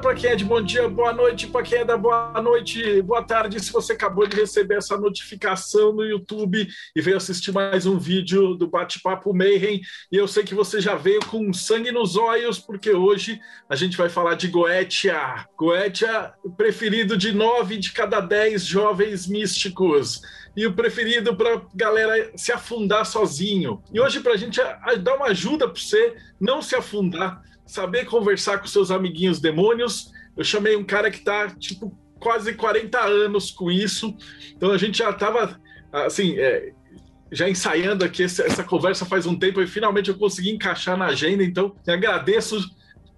para quem é de bom dia, boa noite para quem é da boa noite, boa tarde. Se você acabou de receber essa notificação no YouTube e veio assistir mais um vídeo do Bate-Papo Mayhem, e eu sei que você já veio com sangue nos olhos, porque hoje a gente vai falar de Goetia. Goetia, preferido de nove de cada dez jovens místicos e o preferido para galera se afundar sozinho. E hoje, para a gente dar uma ajuda para você não se afundar, saber conversar com seus amiguinhos demônios. Eu chamei um cara que está tipo quase 40 anos com isso, então a gente já estava assim. É, já ensaiando aqui essa conversa faz um tempo e finalmente eu consegui encaixar na agenda, então agradeço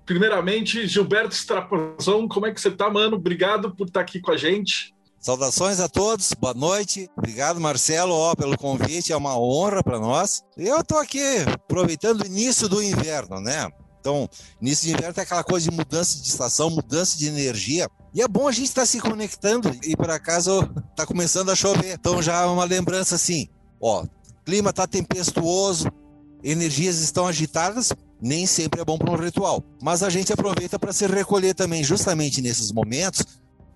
primeiramente Gilberto Strapazão, como é que você tá, mano? Obrigado por estar aqui com a gente. Saudações a todos, boa noite. Obrigado, Marcelo, ó, pelo convite, é uma honra para nós. Eu estou aqui aproveitando o início do inverno, né? Então, início de inverno tem aquela coisa de mudança de estação, mudança de energia. E é bom a gente estar tá se conectando e por acaso está começando a chover. Então já é uma lembrança assim, ó, clima está tempestuoso, energias estão agitadas, nem sempre é bom para um ritual. Mas a gente aproveita para se recolher também, justamente nesses momentos,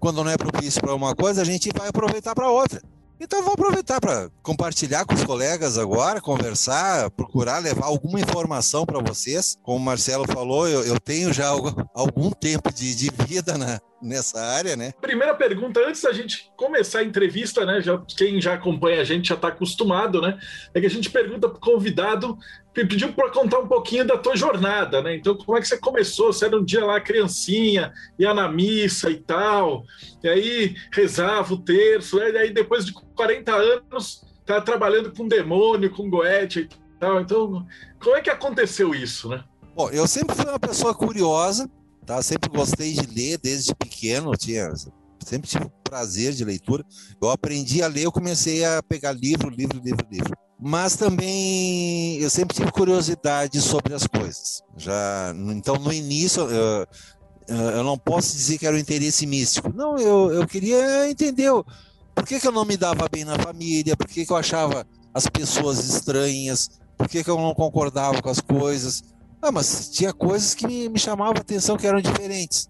quando não é propício para uma coisa, a gente vai aproveitar para outra. Então vou aproveitar para compartilhar com os colegas agora, conversar, procurar levar alguma informação para vocês. Como o Marcelo falou, eu, eu tenho já algum tempo de, de vida na, nessa área, né? Primeira pergunta, antes da gente começar a entrevista, né? Já, quem já acompanha a gente já está acostumado, né? É que a gente pergunta para o convidado, pediu para contar um pouquinho da tua jornada, né? Então, como é que você começou? Você era um dia lá criancinha, ia na missa e tal, e aí rezava o terço, e aí depois de 40 anos tá trabalhando com demônio, com goethe e tal. Então, como é que aconteceu isso, né? Bom, eu sempre fui uma pessoa curiosa, Tá? Sempre gostei de ler desde pequeno, tinha, sempre tive prazer de leitura. Eu aprendi a ler, eu comecei a pegar livro, livro, livro, livro. Mas também eu sempre tive curiosidade sobre as coisas. Já, então no início eu, eu não posso dizer que era um interesse místico. Não, eu, eu queria entender por que, que eu não me dava bem na família, por que, que eu achava as pessoas estranhas, por que, que eu não concordava com as coisas. Ah, mas tinha coisas que me, me chamavam a atenção que eram diferentes.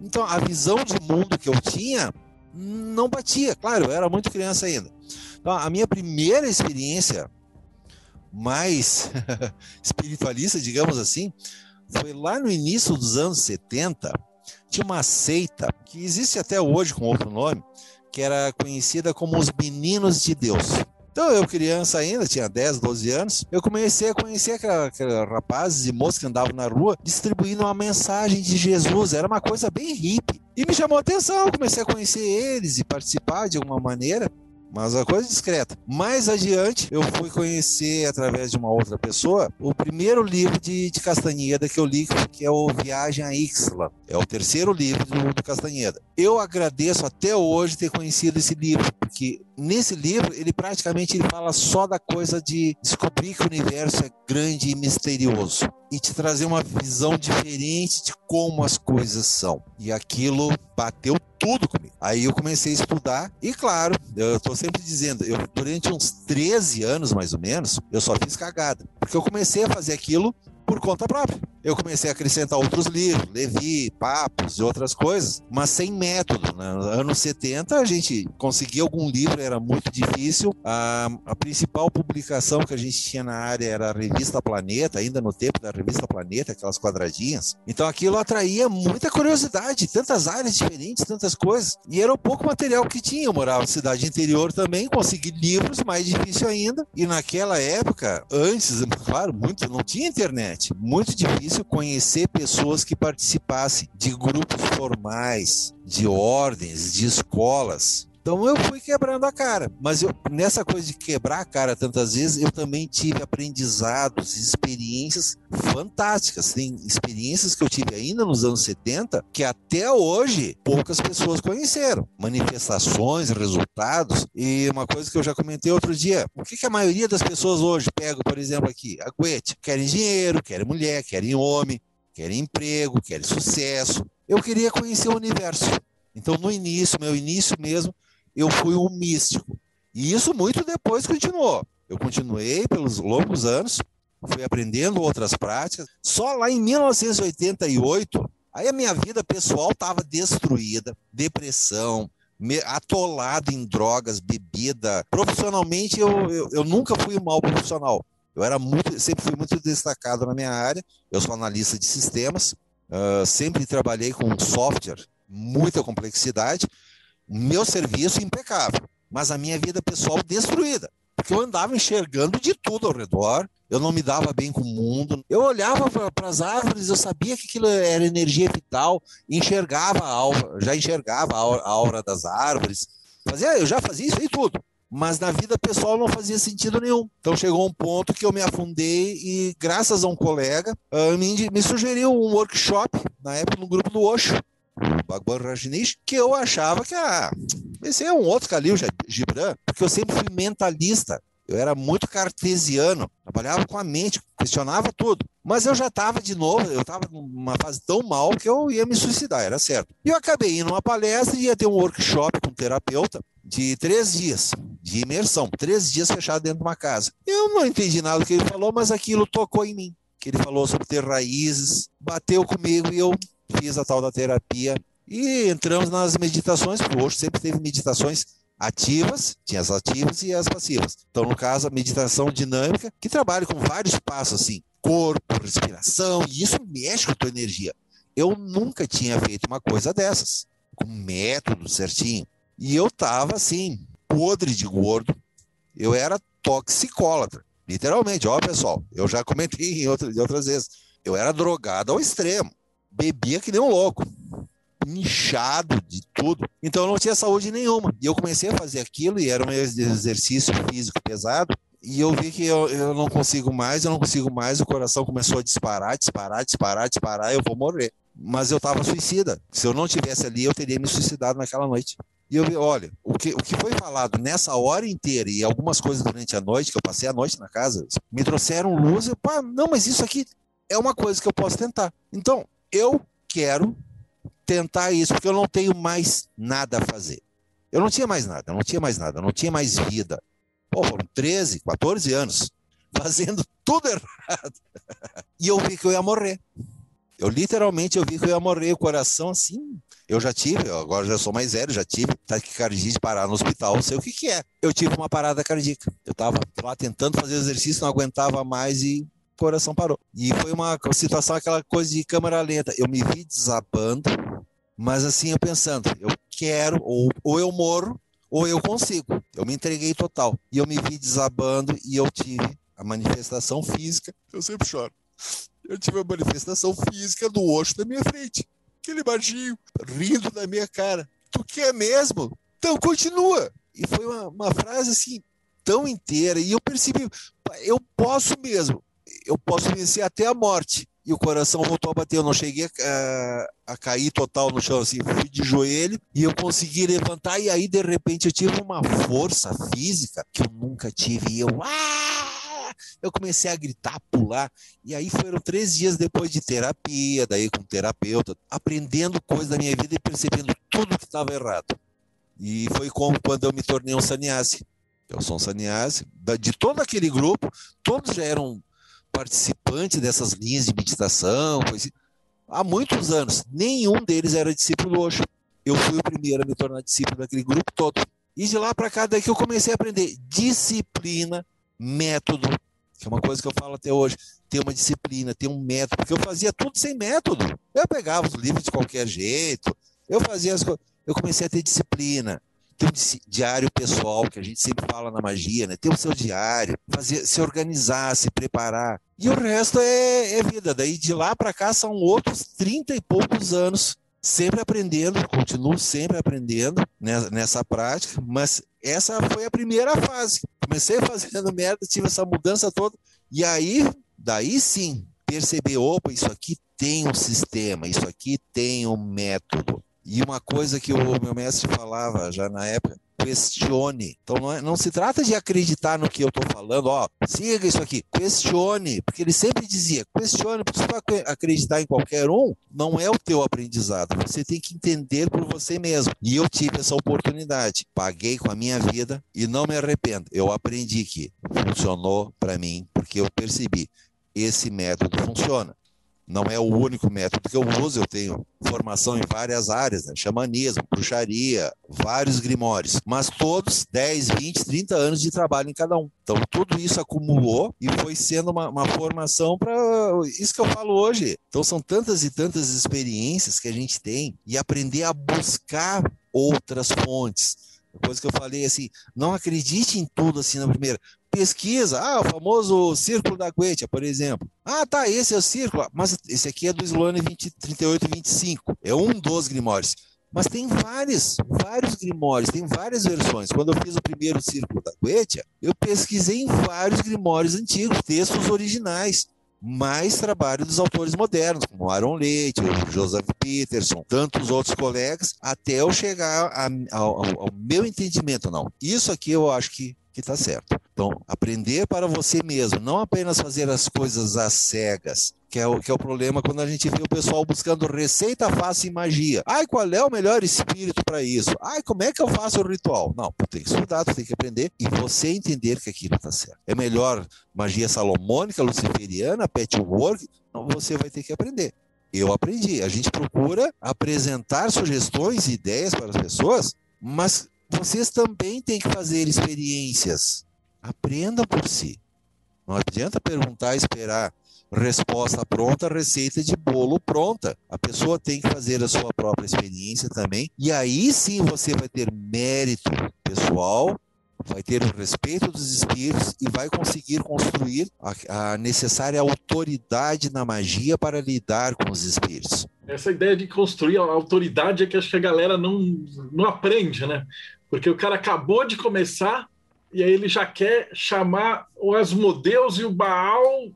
Então a visão de mundo que eu tinha não batia. Claro, eu era muito criança ainda. Então, a minha primeira experiência mais espiritualista, digamos assim, foi lá no início dos anos 70. Tinha uma seita que existe até hoje com outro nome, que era conhecida como os Meninos de Deus. Então, eu criança ainda, tinha 10, 12 anos, eu comecei a conhecer aqueles rapazes e moças que andavam na rua distribuindo uma mensagem de Jesus. Era uma coisa bem hippie. E me chamou a atenção, comecei a conhecer eles e participar de alguma maneira mas a coisa discreta. Mais adiante, eu fui conhecer, através de uma outra pessoa, o primeiro livro de, de Castanheda que eu li, que é o Viagem a Ixla. É o terceiro livro do, do Castanheda. Eu agradeço até hoje ter conhecido esse livro, porque nesse livro ele praticamente ele fala só da coisa de descobrir que o universo é grande e misterioso e te trazer uma visão diferente de como as coisas são. E aquilo bateu tudo comigo. Aí eu comecei a estudar e, claro, eu estou sempre dizendo, eu durante uns 13 anos mais ou menos, eu só fiz cagada. Porque eu comecei a fazer aquilo por conta própria. Eu comecei a acrescentar outros livros, Levi, Papos e outras coisas, mas sem método. Né? Nos anos 70, a gente conseguia algum livro, era muito difícil. A, a, principal publicação que a gente tinha na área era a revista Planeta, ainda no tempo da revista Planeta, aquelas quadradinhas. Então aquilo atraía muita curiosidade, tantas áreas diferentes, tantas coisas. E era o pouco material que tinha. Eu morava na cidade interior também, consegui livros, mais difícil ainda. E naquela época, antes, claro, muito, não tinha internet, muito difícil difícil conhecer pessoas que participassem de grupos formais, de ordens, de escolas. Então eu fui quebrando a cara. Mas eu, nessa coisa de quebrar a cara tantas vezes, eu também tive aprendizados, experiências fantásticas. Tem experiências que eu tive ainda nos anos 70 que até hoje poucas pessoas conheceram. Manifestações, resultados. E uma coisa que eu já comentei outro dia: o que, que a maioria das pessoas hoje pega, por exemplo, aqui, a Guete? Querem dinheiro, querem mulher, querem homem, querem emprego, querem sucesso. Eu queria conhecer o universo. Então, no início, meu início mesmo, eu fui um místico. E isso muito depois continuou. Eu continuei pelos longos anos, fui aprendendo outras práticas. Só lá em 1988, aí a minha vida pessoal estava destruída, depressão, atolado em drogas, bebida. Profissionalmente, eu, eu, eu nunca fui um mal profissional. Eu era muito, sempre fui muito destacado na minha área. Eu sou analista de sistemas, uh, sempre trabalhei com software, muita complexidade meu serviço impecável, mas a minha vida pessoal destruída. Porque eu andava enxergando de tudo ao redor, eu não me dava bem com o mundo. Eu olhava para as árvores, eu sabia que aquilo era energia vital, enxergava a aura, já enxergava a aura das árvores. Fazia, eu já fazia isso aí tudo. Mas na vida pessoal não fazia sentido nenhum. Então chegou um ponto que eu me afundei e, graças a um colega, uh, me, me sugeriu um workshop, na época, no grupo do Osho Bhagwan Rajneesh, que eu achava que ah, esse é um outro Khalil Gibran, porque eu sempre fui mentalista. Eu era muito cartesiano, trabalhava com a mente, questionava tudo. Mas eu já estava de novo, eu estava numa fase tão mal que eu ia me suicidar, era certo. E eu acabei indo numa palestra e ia ter um workshop com um terapeuta de três dias, de imersão, três dias fechado dentro de uma casa. Eu não entendi nada do que ele falou, mas aquilo tocou em mim. Que ele falou sobre ter raízes, bateu comigo e eu fiz a tal da terapia e entramos nas meditações, porque hoje sempre teve meditações ativas, tinha as ativas e as passivas. Então, no caso, a meditação dinâmica, que trabalha com vários passos assim, corpo, respiração, e isso mexe com a tua energia. Eu nunca tinha feito uma coisa dessas, com método certinho. E eu tava assim, podre de gordo. Eu era toxicólatra, literalmente. Ó, pessoal, eu já comentei em outras, em outras vezes. Eu era drogado ao extremo bebia que nem um louco, inchado de tudo. Então eu não tinha saúde nenhuma. E eu comecei a fazer aquilo e era um exercício físico pesado. E eu vi que eu, eu não consigo mais, eu não consigo mais. O coração começou a disparar, disparar, disparar, disparar. Eu vou morrer. Mas eu estava suicida. Se eu não tivesse ali, eu teria me suicidado naquela noite. E eu vi, olha, o que, o que foi falado nessa hora inteira e algumas coisas durante a noite, que eu passei a noite na casa, me trouxeram luz. Eu, pá, não, mas isso aqui é uma coisa que eu posso tentar. Então, eu quero tentar isso, porque eu não tenho mais nada a fazer. Eu não tinha mais nada, eu não tinha mais nada, eu não tinha mais vida. Pô, foram 13, 14 anos fazendo tudo errado. E eu vi que eu ia morrer. Eu literalmente eu vi que eu ia morrer, o coração assim. Eu já tive, agora já sou mais velho, já tive taquicardia de parar no hospital, sei o que que é. Eu tive uma parada cardíaca. Eu estava lá tentando fazer exercício, não aguentava mais e coração parou. E foi uma situação, aquela coisa de câmera lenta. Eu me vi desabando, mas assim, eu pensando, eu quero, ou, ou eu morro, ou eu consigo. Eu me entreguei total. E eu me vi desabando e eu tive a manifestação física. Eu sempre choro. Eu tive a manifestação física do osso da minha frente. Aquele baixinho, rindo da minha cara. Tu quer mesmo? Então continua. E foi uma, uma frase assim, tão inteira. E eu percebi, eu posso mesmo eu posso vencer até a morte. E o coração voltou a bater. Eu não cheguei a, a cair total no chão, assim, fui de joelho e eu consegui levantar. E aí, de repente, eu tive uma força física que eu nunca tive. E eu, ah! eu comecei a gritar, pular. E aí foram três dias depois de terapia, daí com terapeuta, aprendendo coisas da minha vida e percebendo tudo que estava errado. E foi como quando eu me tornei um sannyasi. Eu sou um sannyasi. De todo aquele grupo, todos já eram participante dessas linhas de meditação, há muitos anos. Nenhum deles era discípulo Osho. Eu fui o primeiro a me tornar discípulo daquele grupo todo. E de lá para cá, daí que eu comecei a aprender disciplina, método, que é uma coisa que eu falo até hoje. Ter uma disciplina, ter um método, porque eu fazia tudo sem método. Eu pegava os livros de qualquer jeito, eu fazia as coisas. Eu comecei a ter disciplina, ter um diário pessoal, que a gente sempre fala na magia, né? Ter o seu diário, fazer, se organizar, se preparar. E o resto é, é vida. Daí de lá para cá são outros 30 e poucos anos sempre aprendendo, continuo sempre aprendendo nessa, nessa prática, mas essa foi a primeira fase. Comecei fazendo merda, tive essa mudança toda, e aí, daí sim, perceber, opa, isso aqui tem um sistema, isso aqui tem um método. E uma coisa que o meu mestre falava já na época, questione. Então não, é, não, se trata de acreditar no que eu estou falando, ó, siga isso aqui, questione, porque ele sempre dizia, questione, porque se você acreditar em qualquer um, não é o teu aprendizado, você tem que entender por você mesmo. E eu tive essa oportunidade, paguei com a minha vida e não me arrependo. Eu aprendi que funcionou para mim, porque eu percebi, esse método funciona não é o único método que eu uso, eu tenho formação em várias áreas, né? xamanismo, bruxaria, vários grimórios, mas todos 10, 20, 30 anos de trabalho em cada um. Então tudo isso acumulou e foi sendo uma, uma formação para isso que eu falo hoje. Então são tantas e tantas experiências que a gente tem e aprender a buscar outras fontes. Coisa que eu falei assim, não acredite em tudo assim na primeira pesquisa, ah, o famoso círculo da Goetia, por exemplo. Ah, tá, esse é o círculo, mas esse aqui é do Sloane 20, 38 e 25, é um dos grimórios. Mas tem vários, vários grimórios, tem várias versões. Quando eu fiz o primeiro círculo da Goetia, eu pesquisei em vários grimórios antigos, textos originais mais trabalho dos autores modernos, como Aaron Leite, o Joseph Peterson, tantos outros colegas, até eu chegar a, ao, ao, meu entendimento, não. Isso aqui eu acho que que está certo. Então, aprender para você mesmo, não apenas fazer as coisas às cegas, que é, o, que é o problema quando a gente vê o pessoal buscando receita fácil e magia. Ai, qual é o melhor espírito para isso? Ai, como é que eu faço o ritual? Não, tu tem que estudar, tu tem que aprender e você entender que aquilo está certo. É melhor magia salomônica, luciferiana, patchwork? Não, você vai ter que aprender. Eu aprendi. A gente procura apresentar sugestões e ideias para as pessoas, mas vocês também têm que fazer experiências. Aprendam por si. Não adianta perguntar e esperar resposta pronta, receita de bolo pronta. A pessoa tem que fazer a sua própria experiência também. E aí sim você vai ter mérito pessoal, vai ter o respeito dos espíritos e vai conseguir construir a, a necessária autoridade na magia para lidar com os espíritos. Essa ideia de construir a autoridade é que acho que a galera não, não aprende, né? Porque o cara acabou de começar e aí ele já quer chamar o Asmodeus e o Baal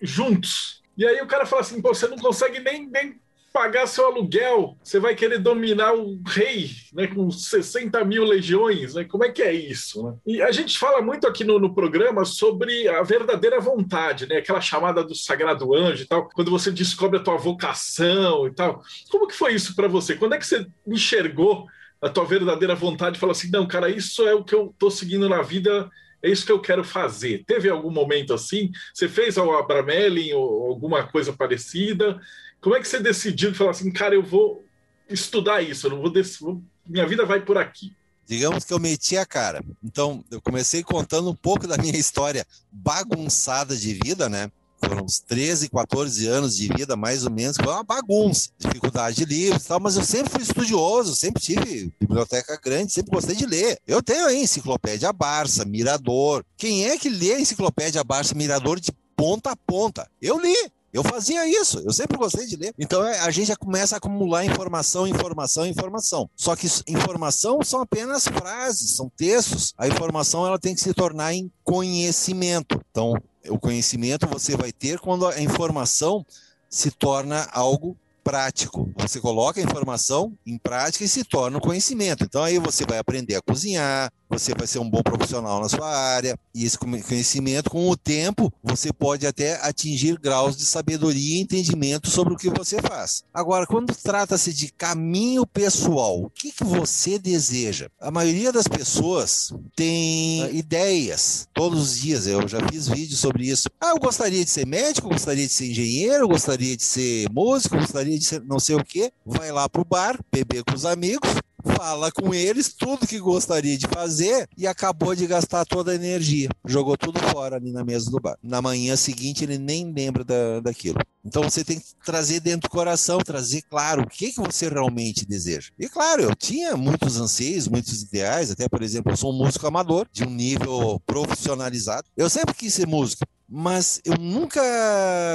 juntos. E aí o cara fala assim: você não consegue nem, nem pagar seu aluguel, você vai querer dominar o rei, né, com 60 mil legiões, né? Como é que é isso? Né? E a gente fala muito aqui no, no, programa sobre a verdadeira vontade, né? Aquela chamada do sagrado anjo e tal, quando você descobre a tua vocação e tal. Como que foi isso para você? Quando é que você enxergou a tua verdadeira vontade e fala assim: não, cara, isso é o que eu estou seguindo na vida, é isso que eu quero fazer. Teve algum momento assim? Você fez ao Abramelin ou alguma coisa parecida? Como é que você decidiu falar assim, cara, eu vou estudar isso, eu não vou, vou minha vida vai por aqui? Digamos que eu meti a cara. Então, eu comecei contando um pouco da minha história bagunçada de vida, né? Foram uns 13, 14 anos de vida, mais ou menos, foi uma bagunça, dificuldade de livros e tal, mas eu sempre fui estudioso, sempre tive biblioteca grande, sempre gostei de ler. Eu tenho aí Enciclopédia Barça, Mirador. Quem é que lê Enciclopédia Barça, Mirador de ponta a ponta? Eu li. Eu fazia isso, eu sempre gostei de ler. Então é, a gente já começa a acumular informação, informação, informação. Só que informação são apenas frases, são textos. A informação ela tem que se tornar em conhecimento. Então o conhecimento você vai ter quando a informação se torna algo prático. Você coloca a informação em prática e se torna um conhecimento. Então aí você vai aprender a cozinhar, você vai ser um bom profissional na sua área, e esse conhecimento, com o tempo, você pode até atingir graus de sabedoria e entendimento sobre o que você faz. Agora, quando trata-se de caminho pessoal, o que, que você deseja? A maioria das pessoas tem ideias todos os dias, eu já fiz vídeos sobre isso. Ah, eu gostaria de ser médico, gostaria de ser engenheiro, gostaria de ser músico, gostaria de ser não sei o quê. Vai lá pro bar, beber com os amigos, fala com eles tudo que gostaria de fazer e acabou de gastar toda a energia. Jogou tudo fora ali na mesa do bar. Na manhã seguinte ele nem lembra da, daquilo. Então você tem que trazer dentro do coração, trazer claro o que, que você realmente deseja. E claro, eu tinha muitos anseios, muitos ideais, até por exemplo, eu sou um músico amador, de um nível profissionalizado. Eu sempre quis ser músico, mas eu nunca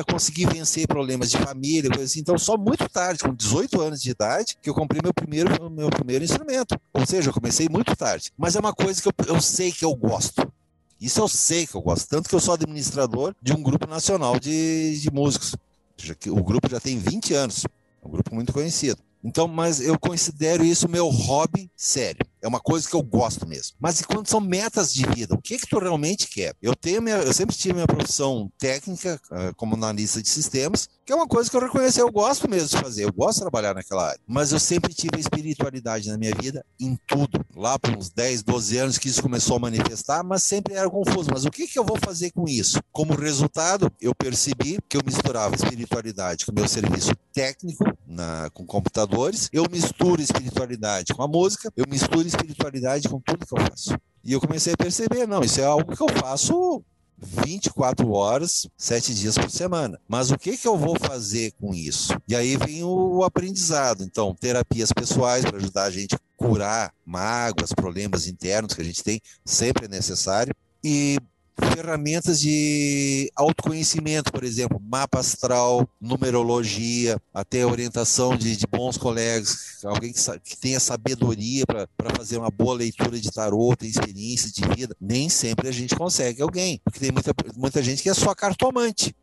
consegui vencer problemas de família, coisa assim. Então, só muito tarde, com 18 anos de idade, que eu comprei meu primeiro, meu primeiro instrumento. Ou seja, eu comecei muito tarde. Mas é uma coisa que eu, eu sei que eu gosto. Isso eu sei que eu gosto. Tanto que eu sou administrador de um grupo nacional de, de músicos. O grupo já tem 20 anos. É um grupo muito conhecido. Então, mas eu considero isso meu hobby sério. É uma coisa que eu gosto mesmo. Mas e quando são metas de vida? O que que tu realmente quer? Eu tenho minha, eu sempre tive minha profissão técnica uh, como analista de sistemas, que é uma coisa que eu reconheço, eu gosto mesmo de fazer, eu gosto de trabalhar naquela área. Mas eu sempre tive a espiritualidade na minha vida em tudo. Lá por uns 10, 12 anos que isso começou a manifestar, mas sempre era confuso. Mas o que que eu vou fazer com isso? Como resultado, eu percebi que eu misturava espiritualidade com meu serviço técnico na, com computadores, eu misturo espiritualidade com a música, eu misturo espiritualidade com tudo que eu faço. E eu comecei a perceber, não, isso é algo que eu faço 24 horas, 7 dias por semana. Mas o que, que eu vou fazer com isso? E aí vem o, o aprendizado. Então, terapias pessoais para ajudar a gente a curar mágoas, problemas internos que a gente tem, sempre é necessário. E ferramentas de autoconhecimento, por exemplo, mapa astral, numerologia, até orientação de, de bons colegas, alguém que, que tenha sabedoria para fazer uma boa leitura de tarô, tem experiência de vida. Nem sempre a gente consegue alguém, porque tem muita, muita gente que é só cartomante.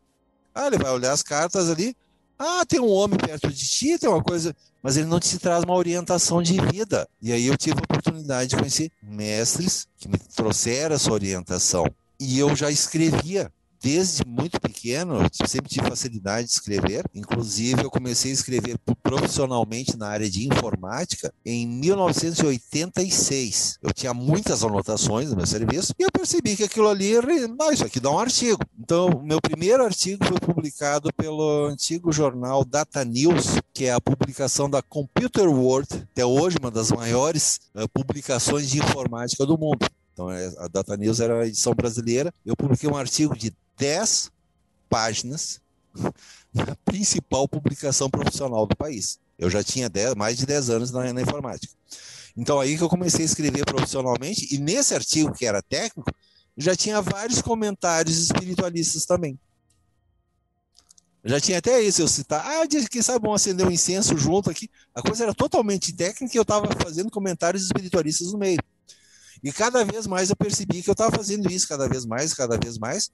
Ah, ele vai olhar as cartas ali, ah, tem um homem perto de ti, tem uma coisa, mas ele não te traz uma orientação de vida. E aí eu tive a oportunidade de conhecer mestres que me trouxeram essa orientação. E eu já escrevia desde muito pequeno, sempre tive facilidade de escrever. Inclusive, eu comecei a escrever profissionalmente na área de informática em 1986. Eu tinha muitas anotações no meu serviço e eu percebi que aquilo ali, ah, isso aqui dá um artigo. Então, meu primeiro artigo foi publicado pelo antigo jornal Data News, que é a publicação da Computer World, até hoje uma das maiores uh, publicações de informática do mundo. Então, é, a Data News era a edição brasileira. Eu publiquei um artigo de 10 páginas na principal publicação profissional do país. Eu já tinha 10, mais de 10 anos na, na, informática. Então, aí que eu comecei a escrever profissionalmente, e nesse artigo, que era técnico, já tinha vários comentários espiritualistas também. Já tinha até isso, eu citar, ah, quem sabe vamos acender um incenso junto aqui. A coisa era totalmente técnica e eu estava fazendo comentários espiritualistas no meio. E cada vez mais eu percebi que eu estava fazendo isso, cada vez mais, cada vez mais.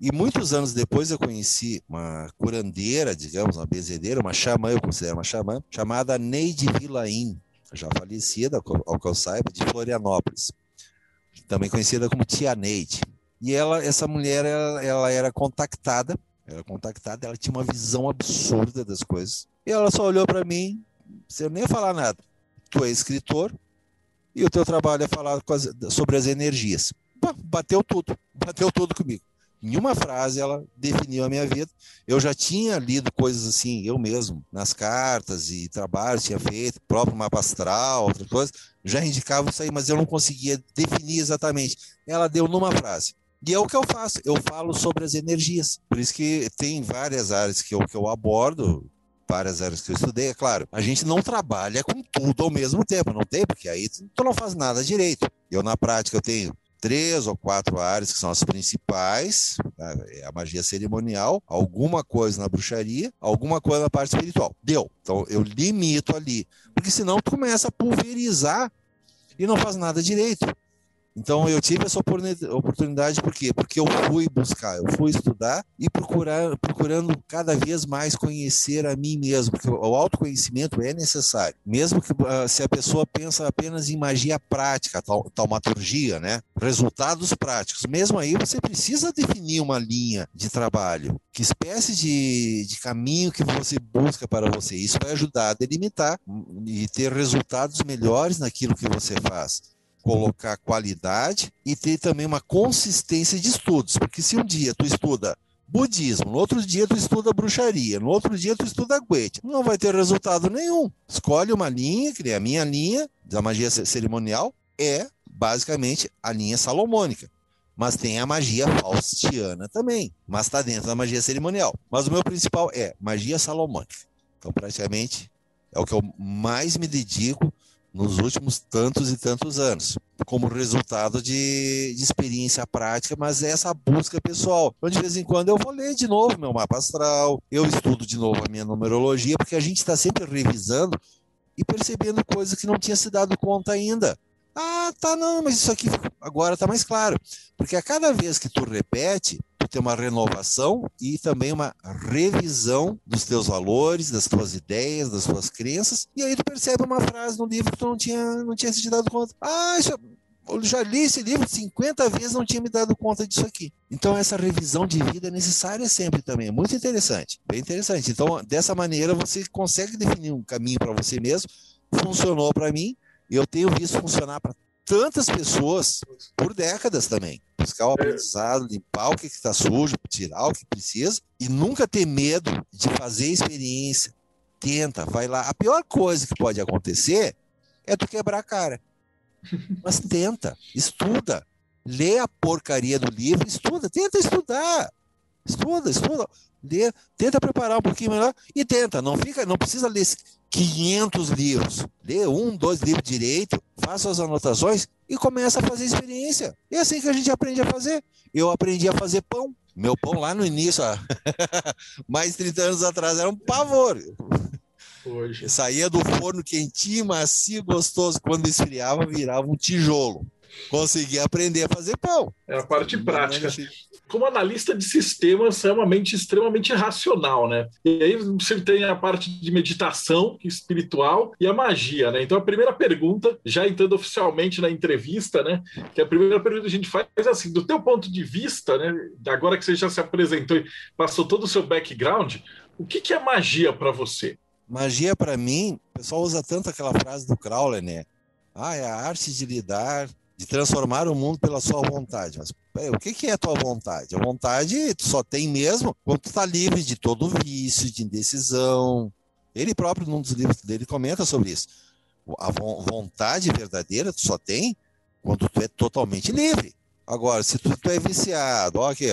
E muitos anos depois eu conheci uma curandeira, digamos, uma bezedeira, uma xamã, eu considero uma xamã, chamada Neide Vilaim, já falecida, ao que eu saiba, de Florianópolis. Também conhecida como Tia Neide. E ela, essa mulher, ela, ela era contactada, era contactada, ela tinha uma visão absurda das coisas. E ela só olhou para mim, sem nem falar nada. Tu é escritor, e o teu trabalho é falar as, sobre as energias. Bateu tudo, bateu tudo comigo. Em uma frase ela definiu a minha vida. Eu já tinha lido coisas assim, eu mesmo, nas cartas e trabalhos tinha feito, próprio mapa astral, outras coisas, já indicava isso aí, mas eu não conseguia definir exatamente. Ela deu numa frase. E é o que eu faço, eu falo sobre as energias. Por isso que tem várias áreas que eu, que eu abordo, várias áreas que eu estudei, é claro, a gente não trabalha com tudo ao mesmo tempo, não tem, porque aí tu não faz nada direito. Eu, na prática, eu tenho três ou quatro áreas que são as principais, né? é a magia cerimonial, alguma coisa na bruxaria, alguma coisa na parte espiritual. Deu. Então eu limito ali, porque senão tu começa a pulverizar e não faz nada direito. Então eu tive essa oportunidade por quê? Porque eu fui buscar, eu fui estudar e procurar, procurando cada vez mais conhecer a mim mesmo, porque o autoconhecimento é necessário. Mesmo que uh, se a pessoa pensa apenas em magia prática, tal, taumaturgia, né? Resultados práticos. Mesmo aí você precisa definir uma linha de trabalho. Que espécie de, de caminho que você busca para você? Isso vai ajudar a delimitar e ter resultados melhores naquilo que você faz colocar qualidade e ter também uma consistência de estudos, porque se um dia tu estuda budismo, no outro dia tu estuda bruxaria, no outro dia tu estuda guete, não vai ter resultado nenhum. Escolhe uma linha, que é a minha linha da magia cerimonial, é basicamente a linha salomônica. Mas tem a magia faustiana também, mas está dentro da magia cerimonial. Mas o meu principal é magia salomônica. Então, praticamente, é o que eu mais me dedico nos últimos tantos e tantos anos, como resultado de, de, experiência prática, mas é essa busca pessoal. Então, de vez em quando, eu vou ler de novo meu mapa astral, eu estudo de novo a minha numerologia, porque a gente está sempre revisando e percebendo coisas que não tinha se dado conta ainda. Ah, tá, não, mas isso aqui agora está mais claro. Porque a cada vez que tu repete, tem uma renovação e também uma revisão dos teus valores, das tuas ideias, das tuas crenças. E aí tu percebe uma frase no livro que tu não tinha, não tinha se dado conta. Ah, isso, eu já li esse livro 50 vezes, não tinha me dado conta disso aqui. Então, essa revisão de vida é necessária sempre também. É muito interessante, bem interessante. Então, dessa maneira, você consegue definir um caminho para você mesmo. Funcionou para mim, eu tenho visto funcionar para tantas pessoas por décadas também. Buscar o aprendizado, limpar o que está sujo, tirar o que precisa e nunca ter medo de fazer experiência. Tenta, vai lá. A pior coisa que pode acontecer é tu quebrar a cara. Mas tenta, estuda. Lê a porcaria do livro, estuda, tenta estudar. Estuda, estuda. Lê, tenta preparar um pouquinho melhor e tenta. Não fica, não precisa ler 500 livros. Lê um, dois livros direito, faça as anotações e começa a fazer experiência. É assim que a gente aprende a fazer. Eu aprendi a fazer pão. Meu pão lá no início, mais de 30 anos atrás, era um pavor. Hoje. Saía do forno quentinho, macio, gostoso. Quando esfriava, virava um tijolo. Consegui aprender a fazer pão. É a parte prática. Como analista de sistemas, é uma mente extremamente racional, né? E aí você tem a parte de meditação espiritual e a magia, né? Então a primeira pergunta, já entrando oficialmente na entrevista, né? Que a primeira pergunta que a gente faz é assim, do teu ponto de vista, né? Agora que você já se apresentou e passou todo o seu background, o que, que é magia para você? Magia, para mim, o pessoal usa tanto aquela frase do Crowley, né? Ah, é a arte de lidar, de transformar o mundo pela sua vontade. Mas peraí, o que é a tua vontade? A vontade tu só tem mesmo quando tu está livre de todo vício, de indecisão. Ele próprio, num dos livros dele, comenta sobre isso. A vontade verdadeira tu só tem quando tu é totalmente livre. Agora, se tu, tu é viciado, ó aqui,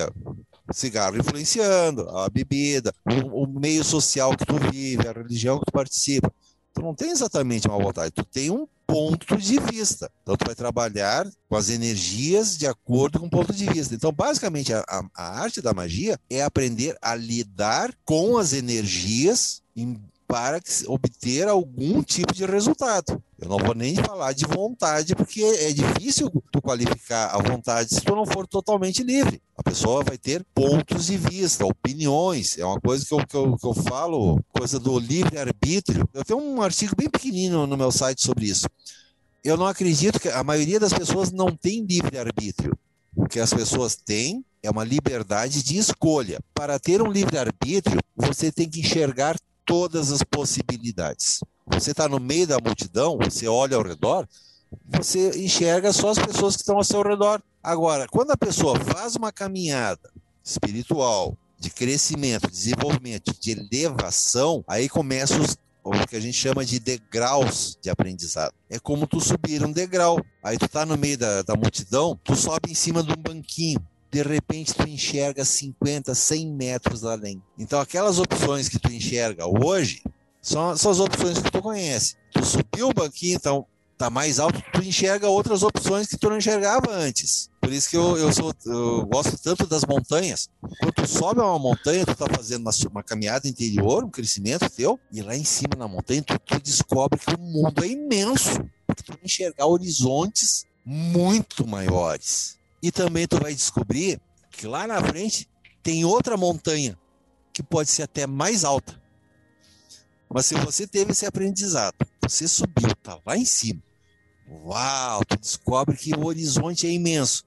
cigarro influenciando, a bebida, o, o, meio social que tu vive, a religião que tu participa. Tu não tem exatamente uma vontade, tu tem um ponto de vista. Então tu vai trabalhar com as energias de acordo com o ponto de vista. Então, basicamente, a, a, a arte da magia é aprender a lidar com as energias em para obter algum tipo de resultado. Eu não vou nem falar de vontade, porque é difícil tu qualificar a vontade se tu não for totalmente livre. A pessoa vai ter pontos de vista, opiniões. É uma coisa que eu, que eu, que eu falo, coisa do livre-arbítrio. Eu tenho um artigo bem pequenino no meu site sobre isso. Eu não acredito que a maioria das pessoas não tem livre-arbítrio. O que as pessoas têm é uma liberdade de escolha. Para ter um livre-arbítrio, você tem que enxergar todas as possibilidades. Você está no meio da multidão, você olha ao redor, você enxerga só as pessoas que estão ao seu redor. Agora, quando a pessoa faz uma caminhada espiritual, de crescimento, desenvolvimento, de elevação, aí começa os, o que a gente chama de degraus de aprendizado. É como tu subir um degrau. Aí tu tá no meio da, da multidão, tu sobe em cima de um banquinho de repente tu enxerga 50, 100 metros além. Então aquelas opções que tu enxerga hoje são, são as opções que tu conhece. Tu subiu o banquinho, então tá mais alto, tu enxerga outras opções que tu não enxergava antes. Por isso que eu, eu, sou, eu gosto tanto das montanhas. Quando tu sobe uma montanha, tu tá fazendo uma, uma caminhada interior, um crescimento teu, e lá em cima na montanha tu, tu descobre que o mundo é imenso. Tu vai enxergar horizontes muito maiores. E também tu vai descobrir que lá na frente tem outra montanha que pode ser até mais alta. Mas se você teve esse aprendizado, você subiu, tá lá em cima. Uau, tu descobre que o horizonte é imenso.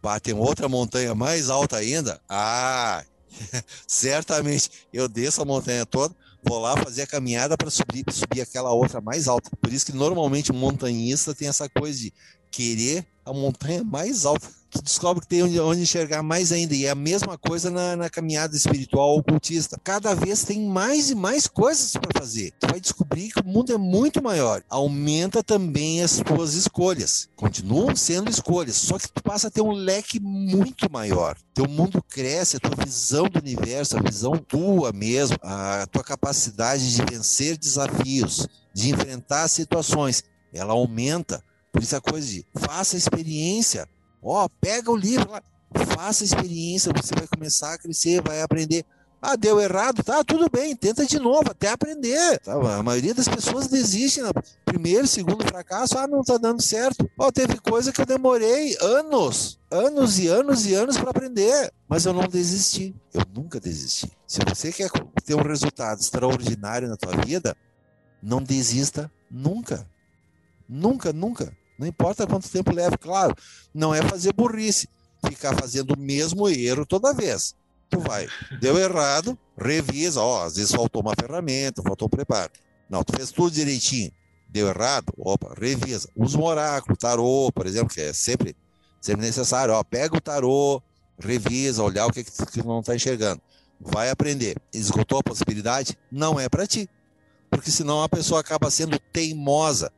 Pá, tem outra montanha mais alta ainda? Ah, certamente eu desço a montanha toda, vou lá fazer a caminhada para subir, subir aquela outra mais alta. Por isso que normalmente um montanhista tem essa coisa de querer a montanha mais alta. Tu descobre que tem onde, onde enxergar mais ainda. E é a mesma coisa na, na caminhada espiritual ocultista. Cada vez tem mais e mais coisas para fazer. Tu vai descobrir que o mundo é muito maior. Aumenta também as tuas escolhas. Continuam sendo escolhas, só que tu passa a ter um leque muito maior. Teu mundo cresce, a tua visão do universo, a visão tua mesmo, a tua capacidade de vencer desafios, de enfrentar situações, ela aumenta. Por isso a coisa de faça a experiência. Ó, pega o livro lá, faça a experiência, você vai começar a crescer, vai aprender. Ah, deu errado, tá? Tudo bem, tenta de novo, até aprender. Tá? A maioria das pessoas desiste no primeiro, segundo fracasso, ah, não tá dando certo. Ó, teve coisa que eu demorei anos, anos e anos e anos para aprender, mas eu não desisti. Eu nunca desisti. Se você quer ter um resultado extraordinário na tua vida, não desista nunca. Nunca, nunca. Não importa quanto tempo leve, claro. Não é fazer burrice, ficar fazendo o mesmo erro toda vez. Tu vai, deu errado, revisa, ó, às vezes faltou uma ferramenta, faltou um preparo. Não, tu fez tudo direitinho, deu errado, opa, revisa. Usa um oráculo, tarô, por exemplo, que é sempre, sempre necessário, ó, pega o tarô, revisa, olhar o que, que não está enxergando. Vai aprender. Esgotou a possibilidade? Não é para ti. Porque senão a pessoa acaba sendo teimosa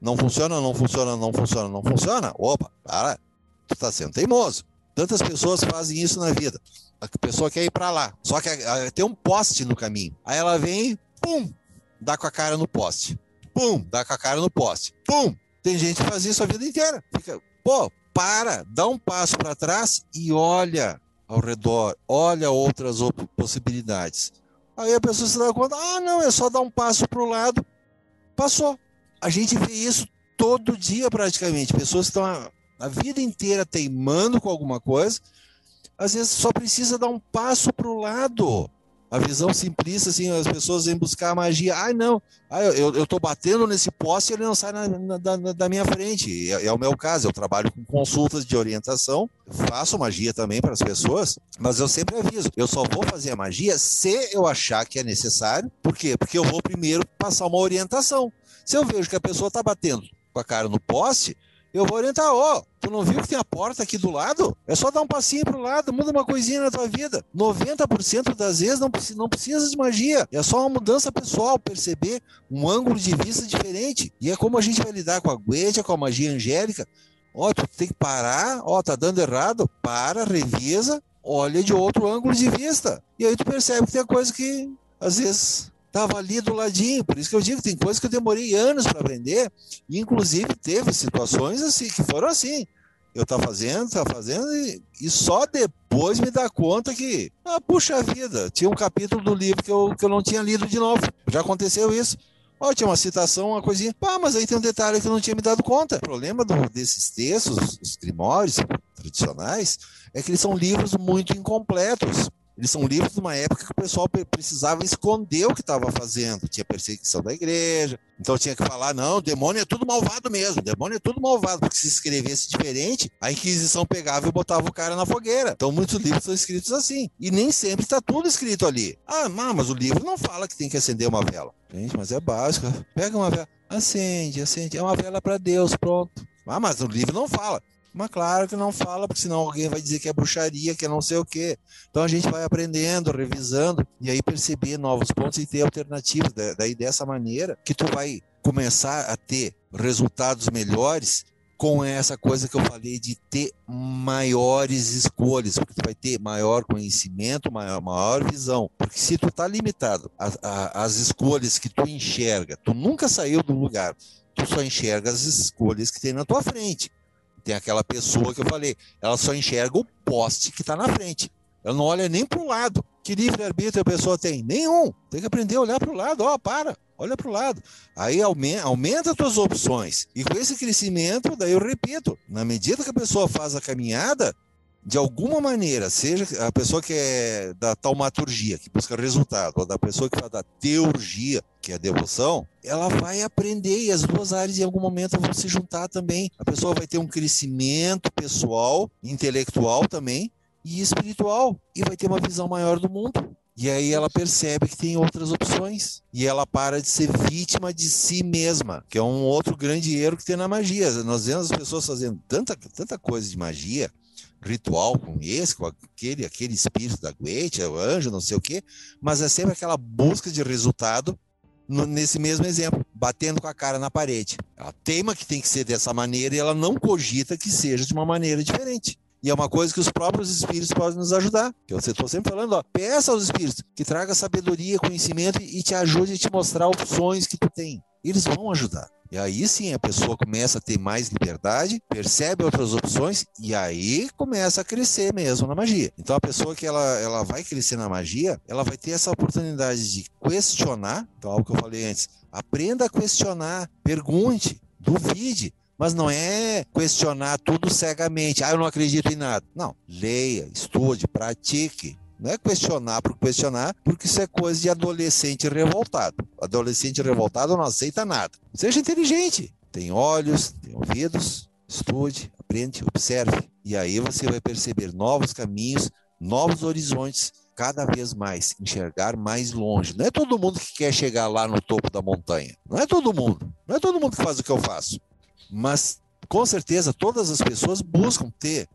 não funciona, não funciona, não funciona, não funciona. Opa, para. Tu está sendo teimoso. Tantas pessoas fazem isso na vida. A pessoa quer ir para lá, só que tem um poste no caminho. Aí ela vem, pum, dá com a cara no poste. Pum, dá com a cara no poste. Pum. Tem gente que faz isso a vida inteira. Fica, pô, para, dá um passo para trás e olha ao redor, olha outras possibilidades. Aí a pessoa se dá conta, ah, não, é só dar um passo para o lado, passou. A gente vê isso todo dia praticamente. Pessoas estão a, a vida inteira teimando com alguma coisa, às vezes só precisa dar um passo para o lado. A visão simplista, assim, as pessoas vêm buscar a magia. Ai, não, ai, eu, eu tô batendo nesse poste e ele não sai na, na, da, da, minha frente. É, é, o meu caso, eu trabalho com consultas de orientação, faço magia também para as pessoas, mas eu sempre aviso, eu só vou fazer a magia se eu achar que é necessário. Por quê? Porque eu vou primeiro passar uma orientação. Se eu vejo que a pessoa está batendo com a cara no poste, eu vou orientar, ó, oh, tu não viu que tem a porta aqui do lado? É só dar um passinho pro lado, muda uma coisinha na tua vida. 90% das vezes não, não precisa de magia, é só uma mudança pessoal, perceber um ângulo de vista diferente. E é como a gente vai lidar com a Guedia, com a magia angélica. Ó, oh, tu tem que parar, ó, oh, tá dando errado, para, revisa, olha de outro ângulo de vista. E aí tu percebe que tem coisa que às vezes estava ali do ladinho. Por isso que eu digo, tem coisas que eu demorei anos para aprender. E, inclusive, teve situações assim que foram assim. Eu estava fazendo, estava fazendo, e, e, só depois me dar conta que, ah, puxa vida, tinha um capítulo do livro que eu, que eu não tinha lido de novo. Já aconteceu isso. Ó, tinha uma citação, uma coisinha. Pá, mas aí tem um detalhe que eu não tinha me dado conta. O problema do, desses textos, os grimórios tradicionais, é que eles são livros muito incompletos. Eles são livros de uma época que o pessoal precisava esconder o que estava fazendo. Tinha perseguição da igreja. Então tinha que falar: não, demônio é tudo malvado mesmo. Demônio é tudo malvado. Porque se escrevesse diferente, a Inquisição pegava e botava o cara na fogueira. Então muitos livros são escritos assim. E nem sempre está tudo escrito ali. Ah, mas o livro não fala que tem que acender uma vela. Gente, mas é básico. Pega uma vela, acende, acende. É uma vela para Deus, pronto. Ah, mas o livro não fala. Mas claro que não fala, porque senão alguém vai dizer que é bruxaria, que é não sei o quê. Então a gente vai aprendendo, revisando, e aí perceber novos pontos e ter alternativas. Daí dessa maneira que tu vai começar a ter resultados melhores com essa coisa que eu falei de ter maiores escolhas, porque tu vai ter maior conhecimento, maior, maior visão. Porque se tu tá limitado às escolhas que tu enxerga, tu nunca saiu do lugar, tu só enxerga as escolhas que tem na tua frente. Tem aquela pessoa que eu falei, ela só enxerga o poste que está na frente. Ela não olha nem para o lado. Que livre-arbítrio a pessoa tem? Nenhum. Tem que aprender a olhar para o lado. Ó, oh, para, olha para o lado. Aí aumenta, aumenta as tuas opções. E com esse crescimento, daí eu repito, na medida que a pessoa faz a caminhada, de alguma maneira, seja a pessoa que é da taumaturgia, que busca resultado, ou da pessoa que faz da teurgia, que é a devoção, ela vai aprender e as duas áreas em algum momento vão se juntar também. A pessoa vai ter um crescimento pessoal, intelectual também e espiritual e vai ter uma visão maior do mundo. E aí ela percebe que tem outras opções. E ela para de ser vítima de si mesma, que é um outro grande erro que tem na magia. Nós vemos as pessoas fazendo tanta, tanta coisa de magia, ritual com esse, com aquele, aquele espírito da Goethe, o anjo, não sei o quê, mas é sempre aquela busca de resultado nesse mesmo exemplo, batendo com a cara na parede. Ela teima que tem que ser dessa maneira e ela não cogita que seja de uma maneira diferente. E é uma coisa que os próprios espíritos podem nos ajudar. Eu estou sempre falando, ó, peça aos espíritos que traga sabedoria, conhecimento e te ajude a te mostrar opções que tu tem. Eles vão ajudar. E aí sim a pessoa começa a ter mais liberdade, percebe outras opções e aí começa a crescer mesmo na magia. Então a pessoa que ela, ela vai crescer na magia, ela vai ter essa oportunidade de questionar, então algo que eu falei antes, aprenda a questionar, pergunte, duvide, mas não é questionar tudo cegamente. Ah, eu não acredito em nada. Não, leia, estude, pratique. Não é questionar por questionar, porque isso é coisa de adolescente revoltado. Adolescente revoltado não aceita nada. Seja inteligente. Tem olhos, tem ouvidos, estude, aprende, observe. E aí você vai perceber novos caminhos, novos horizontes, cada vez mais, enxergar mais longe. Não é todo mundo que quer chegar lá no topo da montanha. Não é todo mundo. Não é todo mundo que faz o que eu faço. Mas, com certeza, todas as pessoas buscam ter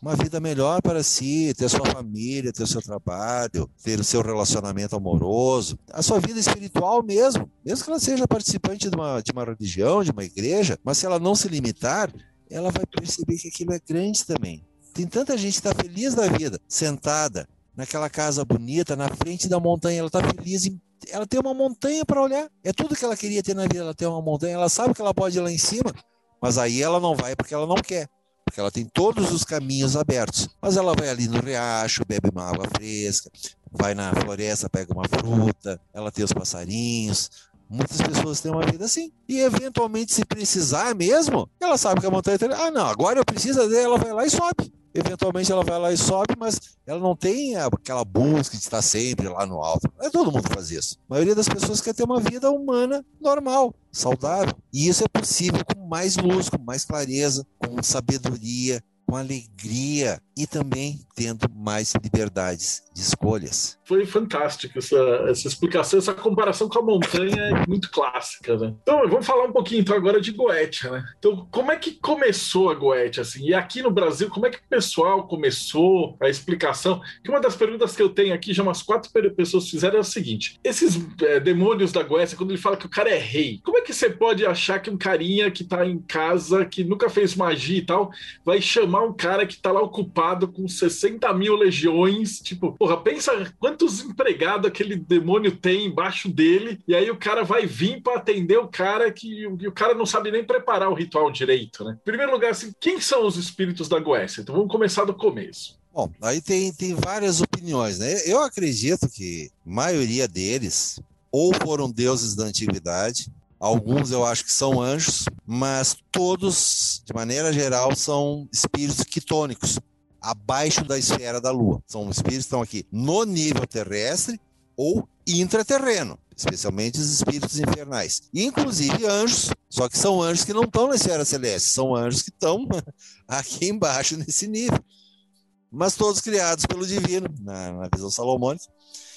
uma vida melhor para si, ter sua família, ter seu trabalho, ter o seu relacionamento amoroso, a sua vida espiritual mesmo, mesmo que ela seja participante de uma, de uma religião, de uma igreja, mas se ela não se limitar, ela vai perceber que aquilo é grande também. Tem tanta gente que está feliz da vida, sentada naquela casa bonita, na frente da montanha, ela está feliz em ela tem uma montanha para olhar. É tudo que ela queria ter na vida, ela tem uma montanha, ela sabe que ela pode ir lá em cima, mas aí ela não vai porque ela não quer porque ela tem todos os caminhos abertos. Mas ela vai ali no riacho, bebe uma água fresca, vai na floresta, pega uma fruta, ela tem os passarinhos. Muitas pessoas têm uma vida assim. E eventualmente, se precisar mesmo, ela sabe que a montanha. Ah, não, agora eu preciso dela, ela vai lá e sobe eventualmente ela vai lá e sobe, mas ela não tem aquela busca de estar sempre lá no alto. Não é todo mundo faz isso. A maioria das pessoas quer ter uma vida humana normal, saudável. E isso é possível com mais luz, com mais clareza, com sabedoria, com alegria e também tendo mais liberdades de escolhas. Foi fantástico essa, essa explicação, essa comparação com a montanha é muito clássica, né? Então, vamos falar um pouquinho então agora de Goethe, né? Então, como é que começou a Goethe, assim? E aqui no Brasil, como é que o pessoal começou a explicação? Que uma das perguntas que eu tenho aqui, já umas quatro pessoas fizeram é o seguinte, esses é, demônios da Goethe, quando ele fala que o cara é rei, como é que você pode achar que um carinha que tá em casa, que nunca fez magia e tal, vai chamar um cara que tá lá ocupado com 60 mil legiões, tipo, porra, pensa quantos empregados aquele demônio tem embaixo dele, e aí o cara vai vir para atender o cara que o, o cara não sabe nem preparar o ritual direito, né? Em primeiro lugar, assim, quem são os espíritos da Goécia? Então vamos começar do começo. Bom, aí tem, tem várias opiniões, né? Eu acredito que a maioria deles ou foram deuses da antiguidade, Alguns eu acho que são anjos, mas todos, de maneira geral, são espíritos quitônicos, abaixo da esfera da Lua. São espíritos que estão aqui no nível terrestre ou intraterreno, especialmente os espíritos infernais. Inclusive anjos, só que são anjos que não estão na esfera celeste, são anjos que estão aqui embaixo nesse nível. Mas todos criados pelo divino, na, na visão salomônica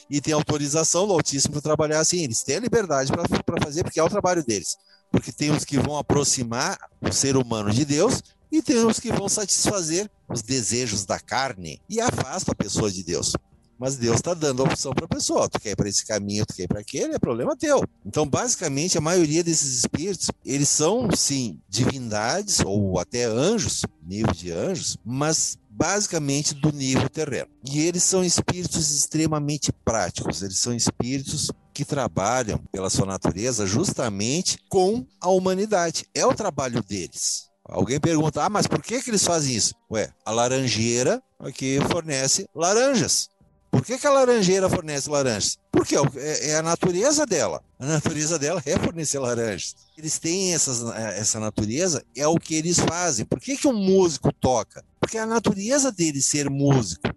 e tem autorização do Altíssimo para trabalhar assim. Eles têm a liberdade para fazer, porque é o trabalho deles. Porque tem os que vão aproximar o ser humano de Deus e tem os que vão satisfazer os desejos da carne e afasta a pessoa de Deus. Mas Deus está dando a opção para a pessoa. Tu quer ir para esse caminho, tu quer ir para aquele, é problema teu. Então, basicamente, a maioria desses espíritos, eles são, sim, divindades ou até anjos, nível de anjos, mas basicamente do nível terreno. E eles são espíritos extremamente práticos, eles são espíritos que trabalham pela sua natureza justamente com a humanidade. É o trabalho deles. Alguém pergunta, ah, mas por que, que eles fazem isso? Ué, a laranjeira aqui fornece laranjas. Por que, que a laranjeira fornece laranjas? Porque é, é a natureza dela. A natureza dela é fornecer laranjas. Eles têm essas, essa natureza, é o que eles fazem. Por que, que um músico toca? Porque é a natureza dele ser músico.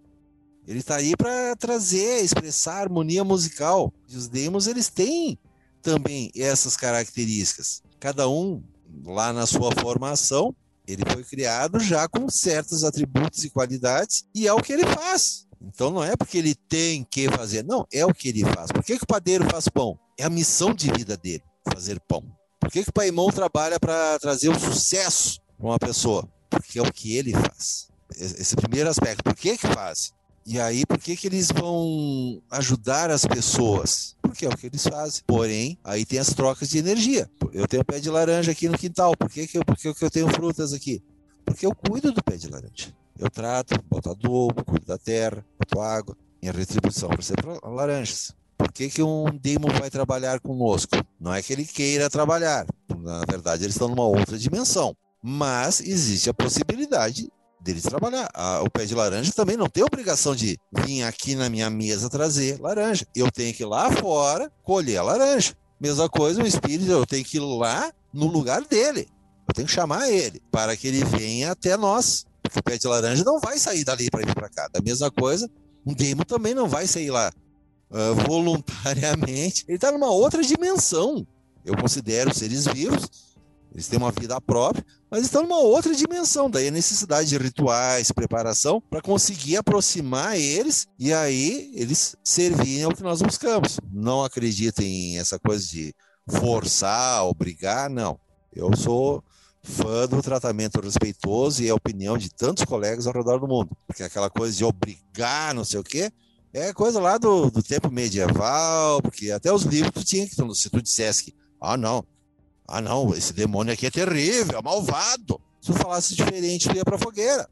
Ele está aí para trazer, expressar harmonia musical. E os demos, eles têm também essas características. Cada um, lá na sua formação, ele foi criado já com certos atributos e qualidades, e é o que ele faz. Então não é porque ele tem que fazer, não, é o que ele faz. Por que, que o padeiro faz pão? É a missão de vida dele, fazer pão. Por que, que o paimão trabalha para trazer o sucesso para uma pessoa? Porque é o que ele faz. Esse é o primeiro aspecto. Por que que faz? E aí, por que, que eles vão ajudar as pessoas? Porque é o que eles fazem. Porém, aí tem as trocas de energia. Eu tenho pé de laranja aqui no quintal. Por que, que, eu, por que, que eu tenho frutas aqui? Porque eu cuido do pé de laranja. Eu trato, boto adubo, cuido da terra, boto água. Minha retribuição para ser laranjas. Por que, que um demon vai trabalhar conosco? Não é que ele queira trabalhar. Na verdade, eles estão numa outra dimensão. Mas existe a possibilidade deles trabalhar. o pé de laranja também não tem obrigação de vir aqui na minha mesa trazer laranja. Eu tenho que ir lá fora colher a laranja. Mesma coisa, o espírito, eu tenho que ir lá no lugar dele. Eu tenho que chamar ele para que ele venha até nós. O pé de laranja não vai sair dali para vir para cá. Da mesma coisa, um demo também não vai sair lá uh, voluntariamente. Ele está numa outra dimensão. Eu considero seres vivos eles têm uma vida própria, mas estão numa outra dimensão. Daí a necessidade de rituais, preparação, para conseguir aproximar eles e aí eles servirem ao que nós buscamos. Não acreditem em essa coisa de forçar, obrigar, não. Eu sou fã do tratamento respeitoso e a opinião de tantos colegas ao redor do mundo. Porque aquela coisa de obrigar, não sei o quê, é coisa lá do, do tempo medieval, porque até os livros tu tinha que, se tu dissesse que, ah, não, ah, não, esse demônio aqui é terrível, é malvado. Se eu falasse diferente, eu ia pra fogueira.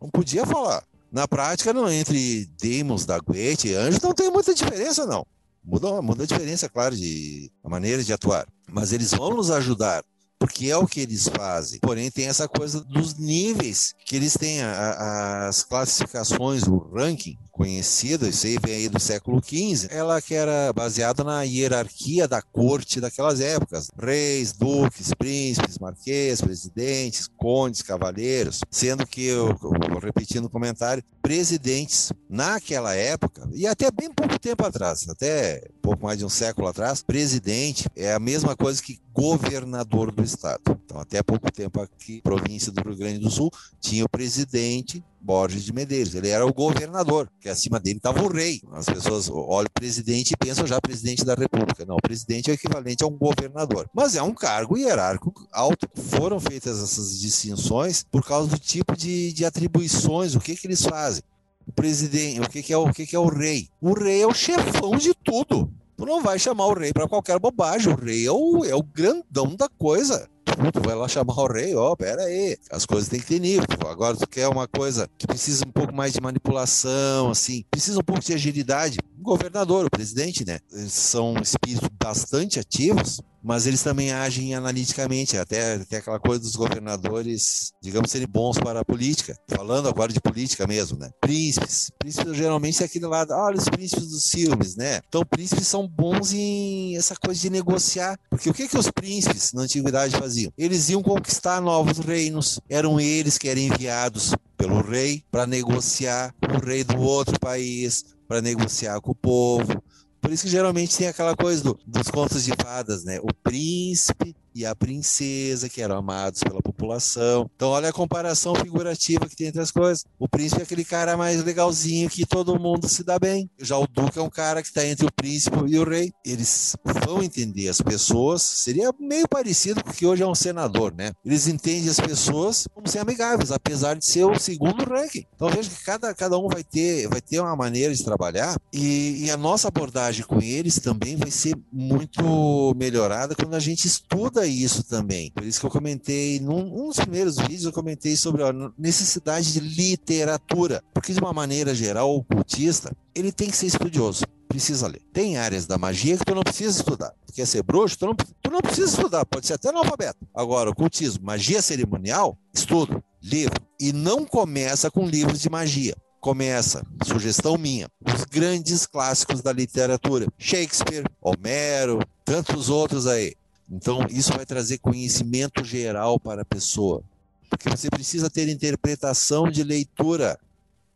Não podia falar. Na prática, não, entre demons da Guete e anjos, não tem muita diferença, não. Muda, muda a diferença, claro, de a maneira de atuar. Mas eles vão nos ajudar porque é o que eles fazem. Porém, tem essa coisa dos níveis que eles têm, a, a, as classificações, o ranking conhecido, isso aí vem aí do século XV, ela que era baseada na hierarquia da corte daquelas épocas. Reis, duques, príncipes, marquês, presidentes, condes, cavaleiros, sendo que, eu, eu, repetindo o comentário, presidentes naquela época, e até bem pouco tempo atrás, até pouco mais de um século atrás, presidente é a mesma coisa que governador do estado. Então, até pouco tempo aqui, província do Rio Grande do Sul, tinha o presidente Borges de Medeiros. Ele era o governador, que acima dele estava o rei. As pessoas olham o presidente e pensam já presidente da República. Não, o presidente é equivalente a um governador. Mas é um cargo hierárquico alto. Foram feitas essas distinções por causa do tipo de, de atribuições, o que, que eles fazem. O presidente, o que, que é o que, que é o rei? O rei é o chefão de tudo. Tu não vai chamar o rei para qualquer bobagem. O rei é o, é o grandão da coisa. Tu vai lá chamar o rei, ó, oh, pera aí, as coisas têm que ter nível. Agora tu quer uma coisa que precisa um pouco mais de manipulação, assim, precisa um pouco de agilidade. Governador, o presidente, né? Eles são espíritos bastante ativos, mas eles também agem analiticamente, até, até aquela coisa dos governadores, digamos, serem bons para a política. Falando agora de política mesmo, né? Príncipes. Príncipes geralmente é aquele lado, olha os príncipes dos filmes, né? Então, príncipes são bons em essa coisa de negociar. Porque o que, que os príncipes na antiguidade faziam? Eles iam conquistar novos reinos, eram eles que eram enviados pelo rei para negociar com o rei do outro país, para negociar com o povo. Por isso que geralmente tem aquela coisa do, dos contos de fadas, né? O príncipe e a princesa, que eram amados pela população. Então, olha a comparação figurativa que tem entre as coisas. O príncipe é aquele cara mais legalzinho que todo mundo se dá bem. Já o duque é um cara que está entre o príncipe e o rei. Eles vão entender as pessoas. Seria meio parecido com o que hoje é um senador, né? Eles entendem as pessoas como ser amigáveis, apesar de ser o segundo ranking. Então, veja que cada, cada um vai ter, vai ter uma maneira de trabalhar e, e a nossa abordagem com eles também vai ser muito melhorada quando a gente estuda isso também. Por isso que eu comentei, num um dos primeiros vídeos, eu comentei sobre a necessidade de literatura. Porque, de uma maneira geral, o cultista, ele tem que ser estudioso precisa ler. Tem áreas da magia que tu não precisa estudar. Tu quer ser bruxo, tu não, tu não precisa estudar, pode ser até analfabeto. Agora, ocultismo, magia cerimonial, estudo, livro. E não começa com livros de magia. Começa, sugestão minha, os grandes clássicos da literatura. Shakespeare, Homero, tantos outros aí. Então, isso vai trazer conhecimento geral para a pessoa. Porque você precisa ter interpretação de leitura.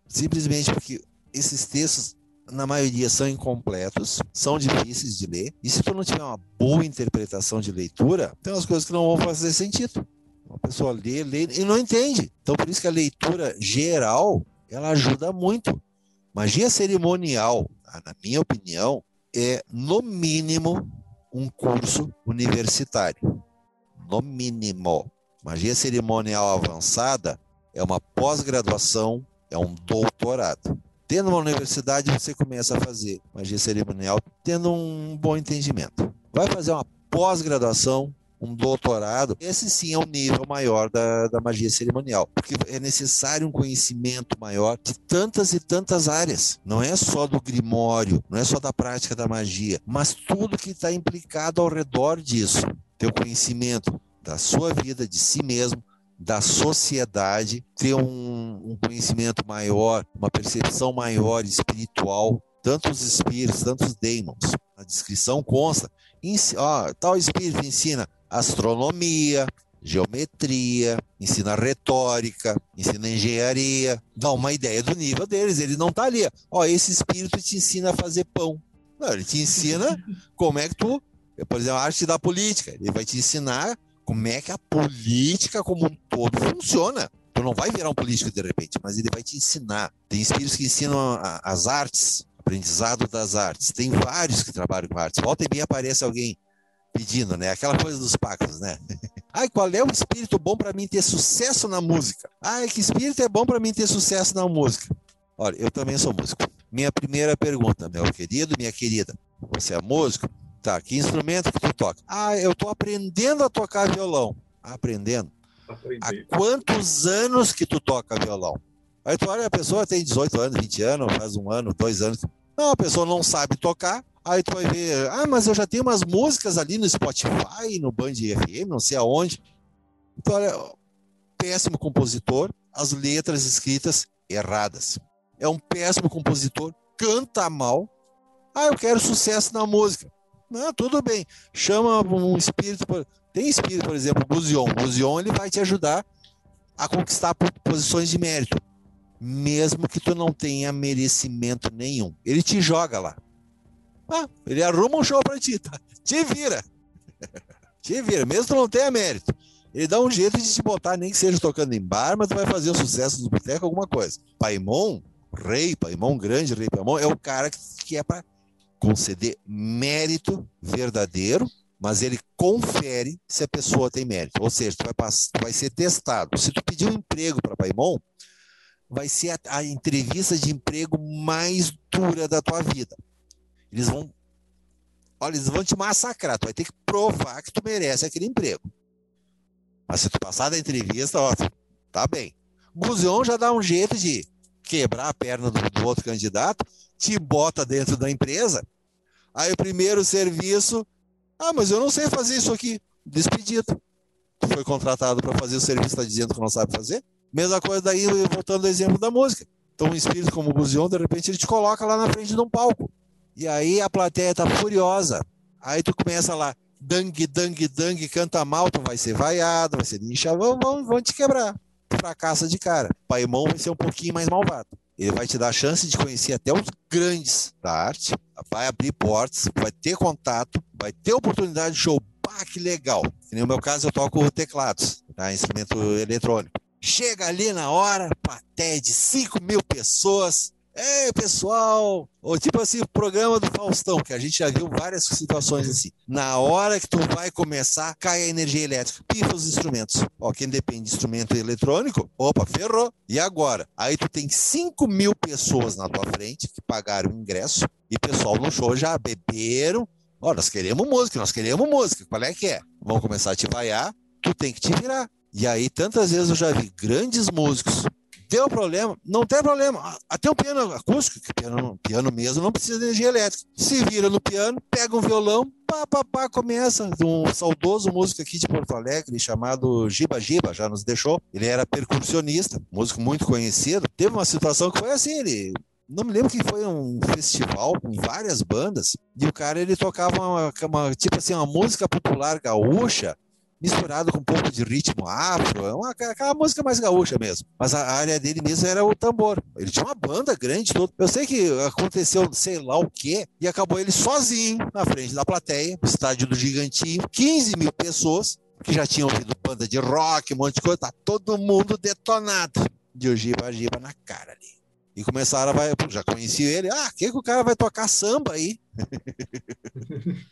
Simplesmente porque esses textos, na maioria, são incompletos, são difíceis de ler. E se tu não tiver uma boa interpretação de leitura, tem umas coisas que não vão fazer sentido. Uma pessoa lê, lê e não entende. Então, por isso que a leitura geral, ela ajuda muito. Magia cerimonial, na minha opinião, é no mínimo um curso universitário. No mínimo. Magia cerimonial avançada é uma pós-graduação, é um doutorado. Tendo uma universidade, você começa a fazer magia cerimonial tendo um bom entendimento. Vai fazer uma pós-graduação, um doutorado, esse sim é um nível maior da, da magia cerimonial, porque é necessário um conhecimento maior de tantas e tantas áreas. Não é só do grimório, não é só da prática da magia, mas tudo que está implicado ao redor disso. Ter o conhecimento da sua vida, de si mesmo, da sociedade, ter um, um conhecimento maior, uma percepção maior espiritual, tanto os espíritos, tanto os demons. A descrição consta. Ó, tal espírito ensina astronomia, geometria, ensina retórica, ensina engenharia, dá uma ideia do nível deles. Ele não está ali. Ó, esse espírito te ensina a fazer pão. Não, ele te ensina como é que tu, por exemplo, a arte da política. Ele vai te ensinar como é que a política como um todo funciona. Tu não vai virar um político de repente, mas ele vai te ensinar. Tem espíritos que ensinam as artes, aprendizado das artes. Tem vários que trabalham com artes. Volta e meia aparece alguém pedindo, né? Aquela coisa dos pactos, né? Ai, qual é o espírito bom para mim ter sucesso na música? Ai, que espírito é bom para mim ter sucesso na música? Olha, eu também sou músico. Minha primeira pergunta, meu querido, minha querida, você é músico? Tá, que instrumento que tu toca? Ah, eu tô aprendendo a tocar violão. Aprendendo? Aprendi. Há quantos anos que tu toca violão? Aí tu olha, a pessoa tem 18 anos, 20 anos, faz um ano, dois anos. Não, a pessoa não sabe tocar, Aí tu vai ver, ah, mas eu já tenho umas músicas ali no Spotify, no Band FM, não sei aonde. Então, olha, péssimo compositor, as letras escritas erradas. É um péssimo compositor, canta mal. Ah, eu quero sucesso na música. Não, tudo bem. Chama um espírito. Tem espírito, por exemplo. O Guzion ele vai te ajudar a conquistar posições de mérito, mesmo que tu não tenha merecimento nenhum. Ele te joga lá. Ah, ele arruma um show pra ti, tá? Te vira. Te vira, mesmo que não tenha mérito. Ele dá um jeito de te botar, nem que seja tocando em bar, mas tu vai fazer o sucesso do boteco, alguma coisa. Paimon, rei, Paimon grande, rei Paimon, é o cara que é para conceder mérito verdadeiro, mas ele confere se a pessoa tem mérito. Ou seja, tu vai, passar, tu vai ser testado. Se tu pedir um emprego para Paimon, vai ser a, a entrevista de emprego mais dura da tua vida. Eles vão. Olha, eles vão te massacrar. Tu vai ter que provar que tu merece aquele emprego. Mas se tu passar da entrevista, ó, tá bem. Guzion já dá um jeito de quebrar a perna do, do outro candidato, te bota dentro da empresa. Aí o primeiro serviço. Ah, mas eu não sei fazer isso aqui. Despedido. Tu foi contratado para fazer o serviço, está dizendo que não sabe fazer? Mesma coisa daí, voltando ao exemplo da música. Então, um espírito como o Guzion, de repente, ele te coloca lá na frente de um palco. E aí a plateia tá furiosa. Aí tu começa lá, dang, dang, dang, canta mal, tu vai ser vaiado, vai ser linchado, vão, vão, vão te quebrar. Fracassa de cara. Paimon vai ser um pouquinho mais malvado. Ele vai te dar a chance de conhecer até os grandes da arte, vai abrir portas, vai ter contato, vai ter oportunidade de show. Pá, que legal. No meu caso, eu toco teclados, tá? instrumento eletrônico. Chega ali na hora, plateia de 5 mil pessoas, Ei, pessoal! Ou tipo assim, o programa do Faustão, que a gente já viu várias situações assim. Na hora que tu vai começar, cai a energia elétrica, pifa os instrumentos. Ó, quem depende de instrumento eletrônico, opa, ferrou. E agora? Aí tu tem 5 mil pessoas na tua frente que pagaram o ingresso e pessoal no show já beberam. Ó, nós queremos música, nós queremos música. Qual é que é? Vão começar a te vaiar, tu tem que te virar. E aí, tantas vezes eu já vi grandes músicos Deu problema, não tem problema. Até o piano acústico, que piano, piano mesmo, não precisa de energia elétrica. Se vira no piano, pega um violão, pá, pá, pá, começa. Um saudoso músico aqui de Porto Alegre, chamado Giba Giba, já nos deixou. Ele era percussionista, músico muito conhecido. Teve uma situação que foi assim, ele não me lembro que foi um festival com várias bandas e o cara ele tocava uma, uma tipo assim uma música popular gaúcha misturado com um pouco de ritmo afro, é uma, aquela música mais gaúcha mesmo. Mas a área dele mesmo era o tambor. Ele tinha uma banda grande toda. Eu sei que aconteceu sei lá o quê, e acabou ele sozinho na frente da plateia, estádio do Gigantinho, 15 mil pessoas que já tinham ouvido banda de rock, um monte de coisa, tá todo mundo detonado de ogiva a giba na cara ali. E começaram a já conheci ele, ah, que que o cara vai tocar samba aí?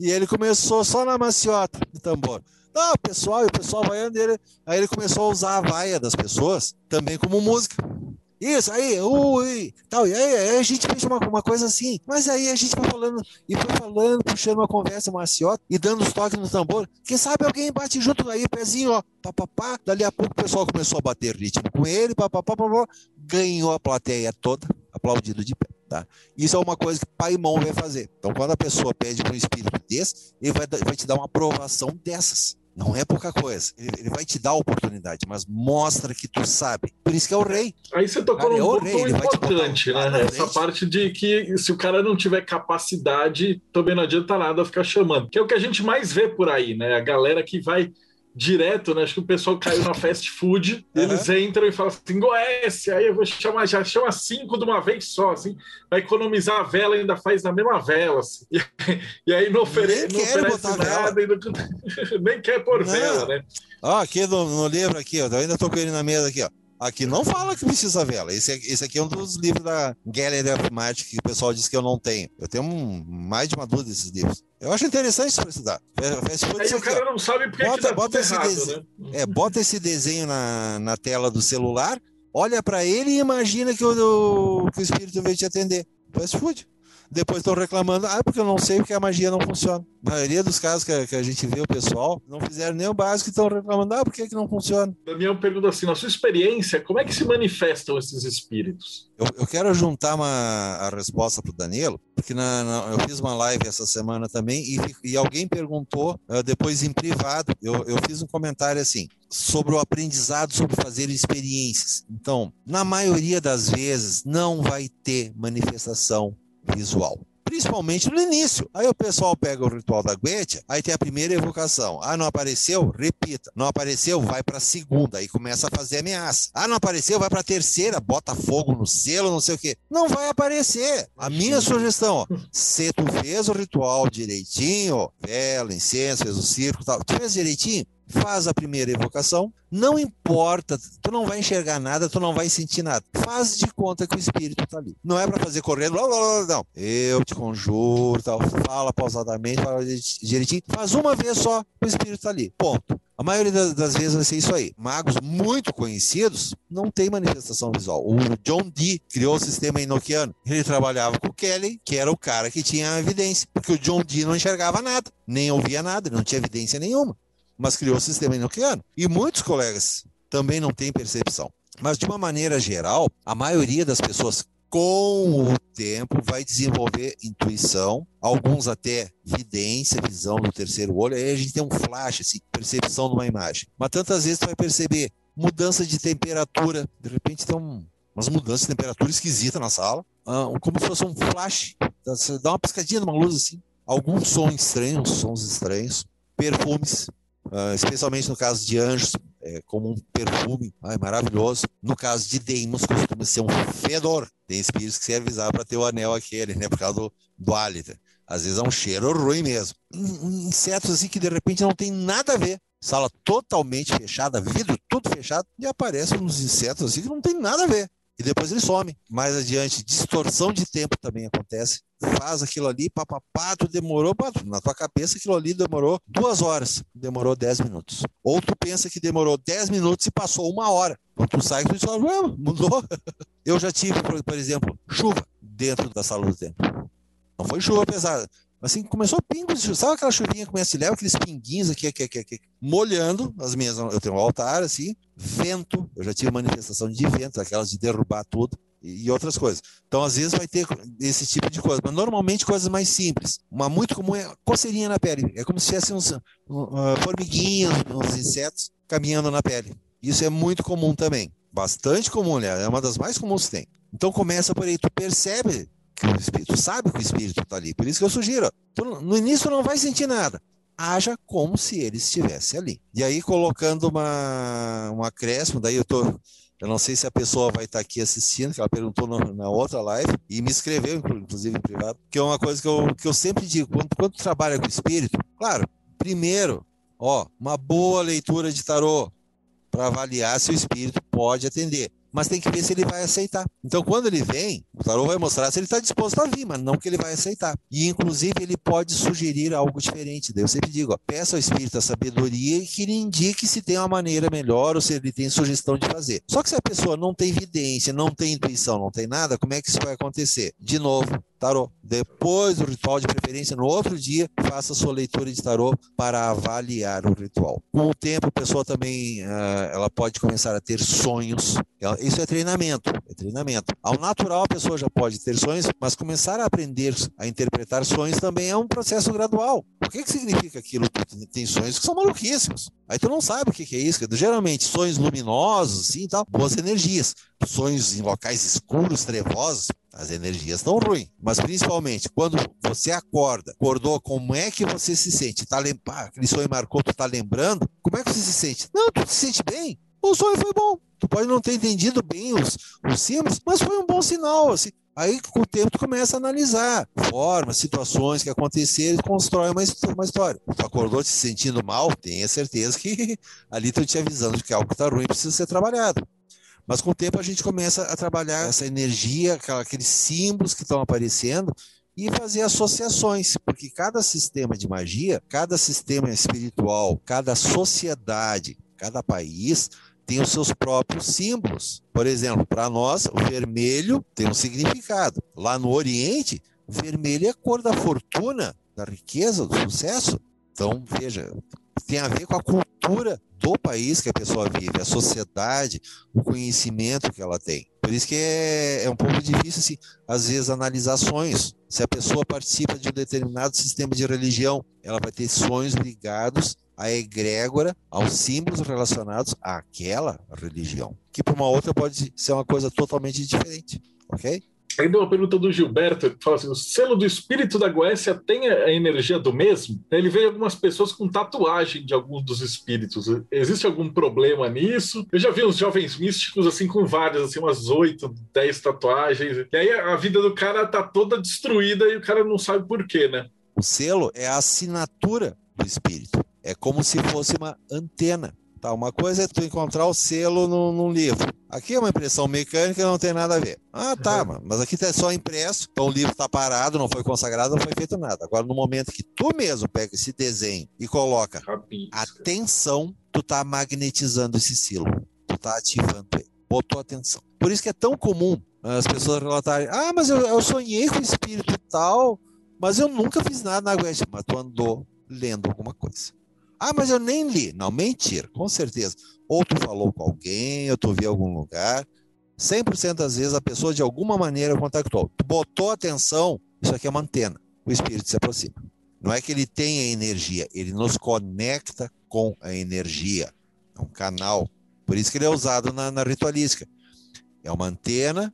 e ele começou só na maciota do tambor. Ah, pessoal, e o pessoal vai andando. Aí ele começou a usar a vaia das pessoas também como música. Isso, aí, ui, tal. E aí, aí, a gente fez uma, uma coisa assim. Mas aí a gente foi falando, e foi falando, puxando uma conversa maciota e dando os toques no tambor. Quem sabe alguém bate junto aí, pezinho, ó, papapá. Dali a pouco o pessoal começou a bater ritmo com ele, papapá, papapá. Ganhou a plateia toda, aplaudido de pé. Tá? Isso é uma coisa que pai e mão vai fazer. Então, quando a pessoa pede para um espírito desse, ele vai, vai te dar uma aprovação dessas. Não é pouca coisa. Ele, ele, vai te dar a oportunidade, mas mostra que tu sabe. Por isso que é o rei. Aí você tocou num é ponto rei, importante, né? Essa parte de que se o cara não tiver capacidade, também não adianta nada ficar chamando. Que é o que a gente mais vê por aí, né? A galera que vai direto, né? Acho que o pessoal caiu na fast food, uhum. eles entram e falam assim, Goiás, aí eu vou chamar, já chama cinco de uma vez só, assim, vai economizar a vela, ainda faz na mesma vela, assim. E, e aí não, ofere não oferece nada, não, nem quer pôr não. vela, né? Ó, aqui no, no, livro aqui, ó, eu ainda tô com ele na mesa aqui, ó. Aqui não fala que precisa vela. Esse, esse aqui é um dos livros da Gallery of Magic que o pessoal diz que eu não tenho. Eu tenho um, mais de uma dúvida desses livros. Eu acho interessante isso para estudar. Aí o cara não sabe porque bota, que bota esse errado, né? é, bota esse desenho na, na tela do celular, olha para ele e imagina que o, que o espírito veio te atender. Fast food depois estão reclamando, ah, porque eu não sei porque a magia não funciona. A maioria dos casos que a, que a gente vê o pessoal não fizeram nem o básico e estão reclamando, ah, por que, que não funciona? Damião pergunta assim, na sua experiência, como é que se manifestam esses espíritos? Eu, eu quero juntar uma, a resposta para o Danilo, porque na, na, eu fiz uma live essa semana também e, e alguém perguntou uh, depois em privado, eu, eu fiz um comentário assim, sobre o aprendizado, sobre fazer experiências. Então, na maioria das vezes, não vai ter manifestação visual. Principalmente no início. Aí o pessoal pega o ritual da Guetia, aí tem a primeira evocação. Ah, não apareceu? Repita. Não apareceu? Vai para a segunda. Aí começa a fazer ameaça. Ah, não apareceu? Vai para a terceira. Bota fogo no selo, não sei o quê. Não vai aparecer. A minha sugestão, ó, se tu fez o ritual direitinho, vela, incenso, fez o circo tal, tu fez direitinho, faz a primeira evocação, não importa, tu não vai enxergar nada, tu não vai sentir nada. Faz de conta que o espírito está ali. Não é para fazer correndo, blá, blá, blá, não. Eu te conjuro, tal, fala pausadamente, fala direitinho. Faz uma vez só, o espírito está ali. Ponto. A maioria das vezes vai ser isso aí. Magos muito conhecidos não tem manifestação visual. O John Dee criou o sistema enoquiano. Ele trabalhava com o Kelly, que era o cara que tinha evidência, porque o John Dee não enxergava nada, nem ouvia nada, não tinha evidência nenhuma mas criou o sistema enoquiano. E muitos colegas também não têm percepção. Mas, de uma maneira geral, a maioria das pessoas, com o tempo, vai desenvolver intuição, alguns até vidência, visão do terceiro olho. Aí a gente tem um flash, assim, percepção de uma imagem. Mas tantas vezes tu vai perceber mudança de temperatura. De repente tem um, umas mudanças de temperatura esquisita na sala, ah, como se fosse um flash. Dá uma piscadinha numa luz assim. Alguns sons estranhos, sons estranhos. Perfumes, uh, especialmente no caso de anjos, é, como um perfume ai, maravilhoso. No caso de Deimos, costuma ser um fedor. Tem espíritos que se avisaram para ter o anel aquele, né, por causa do, do hálito. Às vezes é um cheiro ruim mesmo. Insetos assim que de repente não tem nada a ver. Sala totalmente fechada, vidro tudo fechado, e aparecem uns insetos assim que não tem nada a ver e depois ele some. Mais adiante, distorção de tempo também acontece. Faz aquilo ali, papapá, tu demorou, na tua cabeça aquilo ali demorou duas horas, demorou dez minutos. Ou tu pensa que demorou dez minutos e passou uma hora. Quando tu sai, tu diz, mudou. Eu já tive, por exemplo, chuva dentro da sala do tempo. Não foi chuva pesada, Assim, começou pingos, sabe aquela chuvinha que começa a leva aqueles pinguinhos aqui, aqui, aqui, aqui, molhando as minhas, eu tenho um altar, assim, vento, eu já tive manifestação de vento, aquelas de derrubar tudo, e outras coisas. Então, às vezes vai ter esse tipo de coisa, mas normalmente coisas mais simples. Uma muito comum é coceirinha na pele, é como se tivesse uns uh, formiguinhas, uns insetos caminhando na pele. Isso é muito comum também, bastante comum, né? É uma das mais comuns que tem. Então começa por aí, tu percebe que o espírito sabe que o espírito está ali. Por isso que eu sugiro. Tu, no início não vai sentir nada. Haja como se ele estivesse ali. E aí, colocando uma, um acréscimo, daí eu tô. Eu não sei se a pessoa vai estar tá aqui assistindo, que ela perguntou no, na outra live, e me escreveu, inclusive em privado, que é uma coisa que eu, que eu sempre digo, quando, quando trabalha com espírito, claro, primeiro, ó, uma boa leitura de tarô para avaliar se o espírito pode atender mas tem que ver se ele vai aceitar. Então, quando ele vem, o tarô vai mostrar se ele está disposto a vir, mas não que ele vai aceitar. E, inclusive, ele pode sugerir algo diferente. Eu sempre digo, ó, peça ao espírito a sabedoria e que ele indique se tem uma maneira melhor ou se ele tem sugestão de fazer. Só que se a pessoa não tem evidência, não tem intuição, não tem nada, como é que isso vai acontecer? De novo, tarô. Depois do ritual, de preferência no outro dia, faça sua leitura de tarô para avaliar o ritual. Com o tempo, a pessoa também uh, ela pode começar a ter sonhos. Isso é treinamento, é treinamento. Ao natural, a pessoa já pode ter sonhos, mas começar a aprender a interpretar sonhos também é um processo gradual. O que, que significa aquilo? Tem sonhos que são maluquíssimos. Aí tu não sabe o que, que é isso. Geralmente, sonhos luminosos, assim, tal, boas energias. Sonhos em locais escuros, trevosos, as energias estão ruins. Mas principalmente, quando você acorda, acordou, como é que você se sente? Tá lem... ah, aquele sonho marcou, tu tá lembrando? Como é que você se sente? Não, tu se sente bem. O sonho foi bom. Tu pode não ter entendido bem os, os símbolos, mas foi um bom sinal. Assim. Aí, com o tempo, tu começa a analisar formas, situações que aconteceram e constrói uma, uma história. Tu acordou te sentindo mal, tenha certeza que ali estão te avisando de que algo está ruim precisa ser trabalhado. Mas com o tempo a gente começa a trabalhar essa energia, aqueles símbolos que estão aparecendo e fazer associações, porque cada sistema de magia, cada sistema espiritual, cada sociedade, cada país tem os seus próprios símbolos. Por exemplo, para nós, o vermelho tem um significado. Lá no Oriente, vermelho é a cor da fortuna, da riqueza, do sucesso. Então, veja, tem a ver com a cultura do país que a pessoa vive, a sociedade, o conhecimento que ela tem. Por isso que é, é um pouco difícil, assim, às vezes, analisar sonhos. Se a pessoa participa de um determinado sistema de religião, ela vai ter sonhos ligados à egrégora, aos símbolos relacionados àquela religião. Que para uma outra pode ser uma coisa totalmente diferente, ok? Ainda uma pergunta do Gilberto, ele fala assim, o selo do espírito da Goécia tem a energia do mesmo? Ele vê algumas pessoas com tatuagem de alguns dos espíritos. Existe algum problema nisso? Eu já vi uns jovens místicos assim com várias, assim, umas oito, dez tatuagens. E aí a vida do cara tá toda destruída e o cara não sabe por quê, né? O selo é a assinatura do espírito. É como se fosse uma antena. Tá, uma coisa é tu encontrar o selo no, num livro. Aqui é uma impressão mecânica não tem nada a ver. Ah, tá, uhum. mas aqui tá só impresso, então o livro está parado, não foi consagrado, não foi feito nada. Agora, no momento que tu mesmo pega esse desenho e coloca atenção, tu tá magnetizando esse selo. Tu tá ativando ele. Botou atenção. Por isso que é tão comum as pessoas relatarem: ah, mas eu, eu sonhei com o espírito tal, mas eu nunca fiz nada na Guest. Mas tu andou lendo alguma coisa. Ah, mas eu nem li. Não, mentira, com certeza. Ou tu falou com alguém, ou tu viu algum lugar. 100% das vezes a pessoa de alguma maneira contactou. Tu botou atenção, isso aqui é uma antena. O espírito se aproxima. Não é que ele tenha energia, ele nos conecta com a energia. É um canal. Por isso que ele é usado na, na ritualística. É uma antena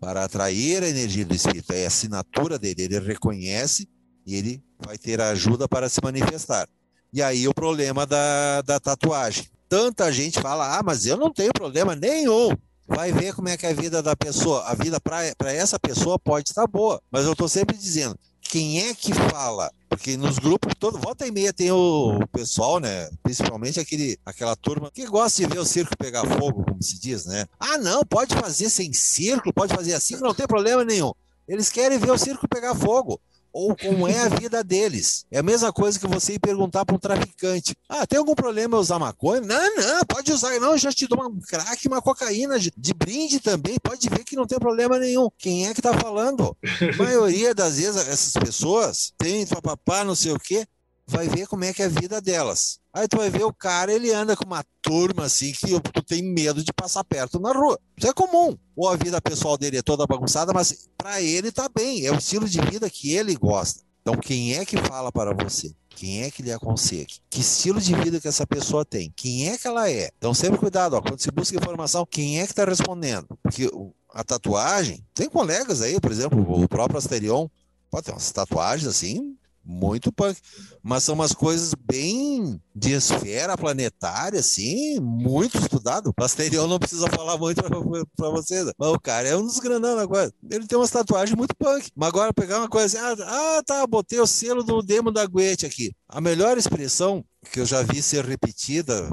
para atrair a energia do espírito. É a assinatura dele. Ele reconhece e ele vai ter a ajuda para se manifestar. E aí o problema da, da tatuagem. Tanta gente fala, ah, mas eu não tenho problema nenhum. Vai ver como é que é a vida da pessoa. A vida para essa pessoa pode estar boa. Mas eu estou sempre dizendo, quem é que fala? Porque nos grupos, todo volta e meia tem o, o pessoal, né? Principalmente aquele, aquela turma que gosta de ver o circo pegar fogo, como se diz, né? Ah, não, pode fazer sem círculo, pode fazer assim, não tem problema nenhum. Eles querem ver o circo pegar fogo ou como é a vida deles. É a mesma coisa que você ir perguntar para um traficante: Ah, tem algum problema usar maconha? Não, não, pode usar. Não, eu já te dou um crack, uma cocaína de brinde também. Pode ver que não tem problema nenhum. Quem é que tá falando? A maioria das vezes essas pessoas tem papapá, não sei o quê, vai ver como é que é a vida delas. Aí tu vai ver o cara, ele anda com uma turma assim que tu tem medo de passar perto na rua. Isso é comum. Ou a vida pessoal dele é toda bagunçada, mas para ele tá bem, é o estilo de vida que ele gosta. Então quem é que fala para você? Quem é que lhe aconselha? Que estilo de vida que essa pessoa tem? Quem é que ela é? Então sempre cuidado, ó, quando se busca informação, quem é que está respondendo? Porque a tatuagem, tem colegas aí, por exemplo, o próprio Asterion, pode ter umas tatuagens assim, muito punk. Mas são umas coisas bem de esfera planetária, assim, muito estudado. Pasterion não precisa falar muito pra, vocês. Mas o cara é um dos grandão agora. Ele tem umas tatuagens muito punk. Mas agora pegar uma coisa assim, ah, ah tá, botei o selo do demo da Guete aqui. A melhor expressão que eu já vi ser repetida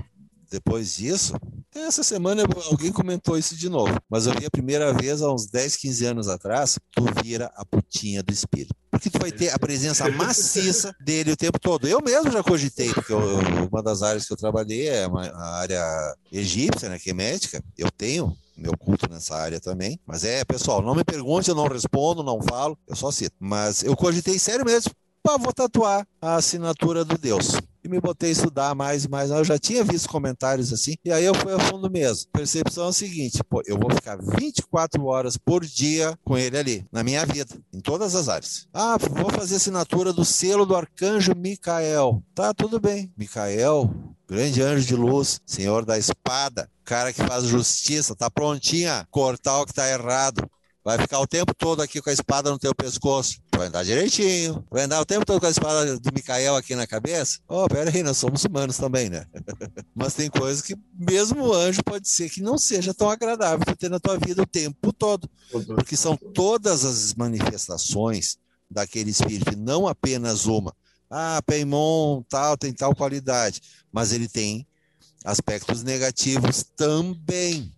depois disso, essa semana alguém comentou isso de novo, mas eu vi a primeira vez há uns 10, 15 anos atrás, tu vira a putinha do espírito. Porque tu vai ter a presença maciça dele o tempo todo. Eu mesmo já cogitei, porque eu, uma das áreas que eu trabalhei é uma, a área egípcia, né, que é médica. Eu tenho meu culto nessa área também. Mas é, pessoal, não me pergunte, eu não respondo, não falo, eu só cito. Mas eu cogitei sério mesmo, pá, vou tatuar a assinatura do Deus e me botei a estudar mais e mais. Eu já tinha visto comentários assim, e aí eu fui a fundo mesmo. Percepção é seguinte: pô, eu vou ficar 24 horas por dia com ele ali, na minha vida, em todas as áreas. Ah, vou fazer assinatura do selo do arcanjo Micael. Tá, tudo bem. Micael, grande anjo de luz, senhor da espada, cara que faz justiça, tá prontinha, cortar o que tá errado. Vai ficar o tempo todo aqui com a espada no teu pescoço. Vai andar direitinho. Vai andar o tempo todo com a espada do Micael aqui na cabeça. Oh, pera aí, nós somos humanos também, né? Mas tem coisas que mesmo o anjo pode ser que não seja tão agradável para ter na tua vida o tempo todo. Porque são todas as manifestações daquele espírito, não apenas uma. Ah, Peimon, tal, tem tal qualidade. Mas ele tem aspectos negativos também.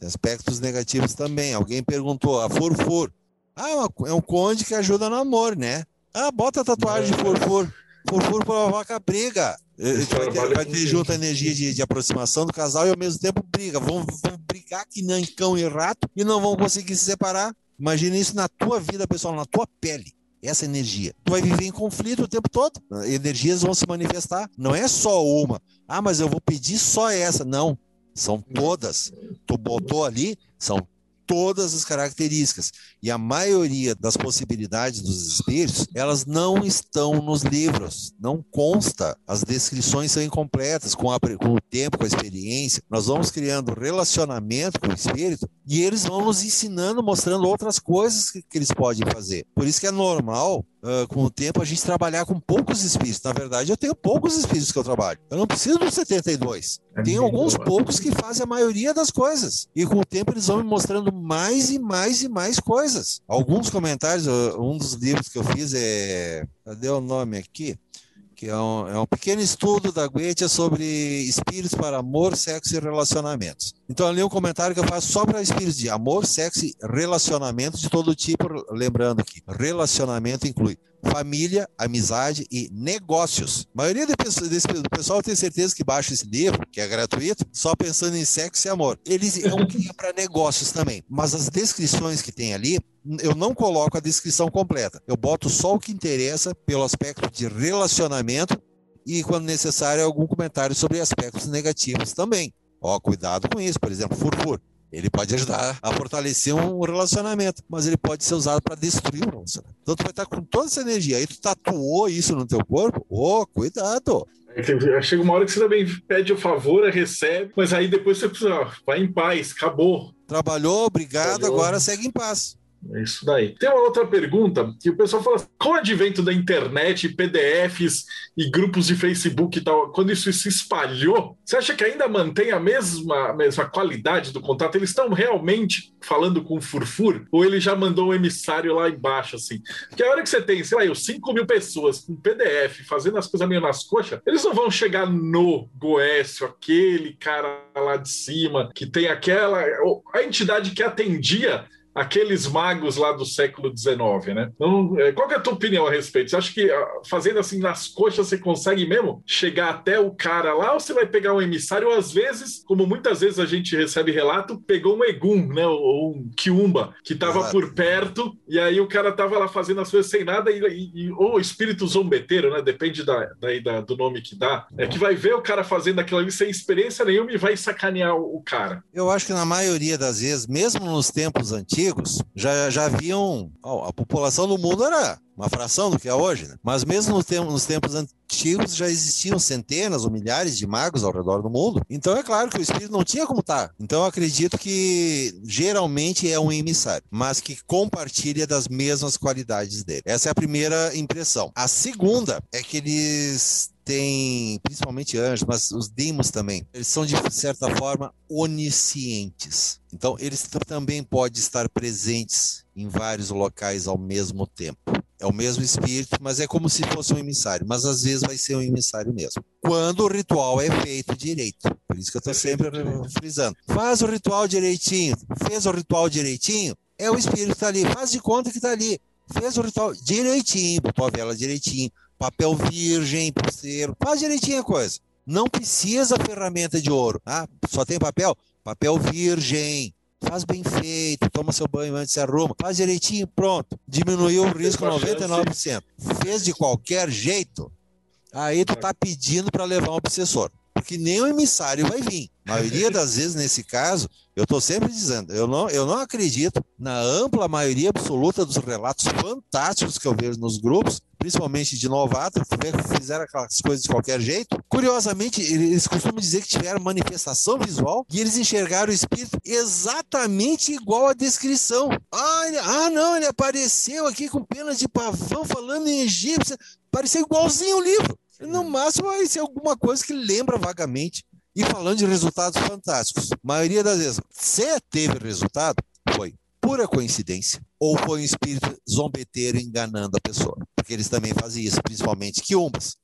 Tem aspectos negativos também. Alguém perguntou, a Furfur. Ah, é, é um conde que ajuda no amor, né? Ah, bota a tatuagem de Furfur. Furfur provoca briga. Vai ter, vai ter junto a energia de, de, aproximação do casal e ao mesmo tempo briga. Vão, vão brigar que nem cão e rato e não vão conseguir se separar. Imagina isso na tua vida, pessoal, na tua pele essa energia. Tu vai viver em conflito o tempo todo. Energias vão se manifestar. Não é só uma. Ah, mas eu vou pedir só essa. Não. São todas. Tu botou ali, são todas as características. E a maioria das possibilidades dos espíritos, elas não estão nos livros, não consta. As descrições são incompletas, com, a, com o tempo, com a experiência. Nós vamos criando relacionamento com o espírito e eles vão nos ensinando, mostrando outras coisas que, que eles podem fazer. Por isso que é normal Uh, com o tempo, a gente trabalhar com poucos espíritos. Na verdade, eu tenho poucos espíritos que eu trabalho. Eu não preciso dos 72. É Tem alguns boa. poucos que fazem a maioria das coisas. E com o tempo, eles vão me mostrando mais e mais e mais coisas. Alguns comentários, um dos livros que eu fiz é. Cadê o nome aqui? Que é um, é um, pequeno estudo da Goethe sobre espíritos para amor, sexo e relacionamentos. Então, ali um comentário que eu faço só para espíritos de amor, sexo e relacionamentos de todo tipo, lembrando que relacionamento inclui família, amizade e negócios. A maioria do pessoal tem certeza que baixa esse livro, que é gratuito, só pensando em sexo e amor. Eles é um guia para negócios também, mas as descrições que tem ali eu não coloco a descrição completa. Eu boto só o que interessa pelo aspecto de relacionamento e, quando necessário, algum comentário sobre aspectos negativos também. Ó, cuidado com isso. Por exemplo, furfur. Ele pode ajudar a fortalecer um relacionamento, mas ele pode ser usado para destruir um relacionamento. Então tu vai estar com toda essa energia. Aí tu tatuou isso no teu corpo, ô, oh, cuidado. Chega uma hora que você também pede o favor, recebe, mas aí depois você precisa, vai em paz, acabou. Trabalhou, obrigado, Trabalhou. agora segue em paz. É isso daí. Tem uma outra pergunta que o pessoal fala: com o advento da internet, PDFs e grupos de Facebook e tal, quando isso se espalhou, você acha que ainda mantém a mesma, a mesma qualidade do contato? Eles estão realmente falando com o Furfur? Ou ele já mandou um emissário lá embaixo, assim? Porque a hora que você tem, sei lá, 5 mil pessoas com PDF fazendo as coisas meio nas coxas, eles não vão chegar no Goécio, aquele cara lá de cima, que tem aquela. a entidade que atendia aqueles magos lá do século XIX, né? Então, qual é a tua opinião a respeito? Você acha que ah, fazendo assim nas coxas você consegue mesmo chegar até o cara lá ou você vai pegar um emissário? Ou às vezes, como muitas vezes a gente recebe relato, pegou um egum, né? Ou um quiumba que estava por perto e aí o cara estava lá fazendo as coisas sem nada e, e ou espírito zombeteiro, né? Depende da, da, da, do nome que dá. É que vai ver o cara fazendo aquilo ali sem experiência nenhuma e vai sacanear o, o cara. Eu acho que na maioria das vezes, mesmo nos tempos antigos antigos já, já haviam. a população do mundo era uma fração do que é hoje, né? mas mesmo nos tempos, nos tempos antigos já existiam centenas ou milhares de magos ao redor do mundo. Então é claro que o espírito não tinha como estar. Então eu acredito que geralmente é um emissário, mas que compartilha das mesmas qualidades dele. Essa é a primeira impressão. A segunda é que eles tem principalmente anjos, mas os demons também. Eles são de certa forma oniscientes. Então eles também podem estar presentes em vários locais ao mesmo tempo. É o mesmo espírito, mas é como se fosse um emissário, mas às vezes vai ser um emissário mesmo. Quando o ritual é feito direito. Por isso que eu estou sempre frisando. Faz o ritual direitinho. Fez o ritual direitinho, é o espírito que está ali. Faz de conta que está ali. Fez o ritual direitinho, botou a vela direitinho, papel virgem, pulseiro, faz direitinho a coisa. Não precisa ferramenta de ouro. Ah, só tem papel? Papel virgem. Faz bem feito, toma seu banho antes se arruma, faz direitinho, pronto. Diminuiu o risco 99%. Fez de qualquer jeito, aí tu tá pedindo para levar um obsessor porque nem o emissário vai vir. A maioria das vezes, nesse caso, eu estou sempre dizendo, eu não, eu não acredito na ampla maioria absoluta dos relatos fantásticos que eu vejo nos grupos, principalmente de novato, que fizeram aquelas coisas de qualquer jeito. Curiosamente, eles costumam dizer que tiveram manifestação visual e eles enxergaram o espírito exatamente igual à descrição. Ah, ele, ah não, ele apareceu aqui com penas de pavão falando em egípcio, pareceu igualzinho o livro. No máximo vai ser alguma coisa que lembra vagamente. E falando de resultados fantásticos, a maioria das vezes, se teve resultado, foi pura coincidência ou foi um espírito zombeteiro enganando a pessoa. Porque eles também fazem isso, principalmente quiumbas.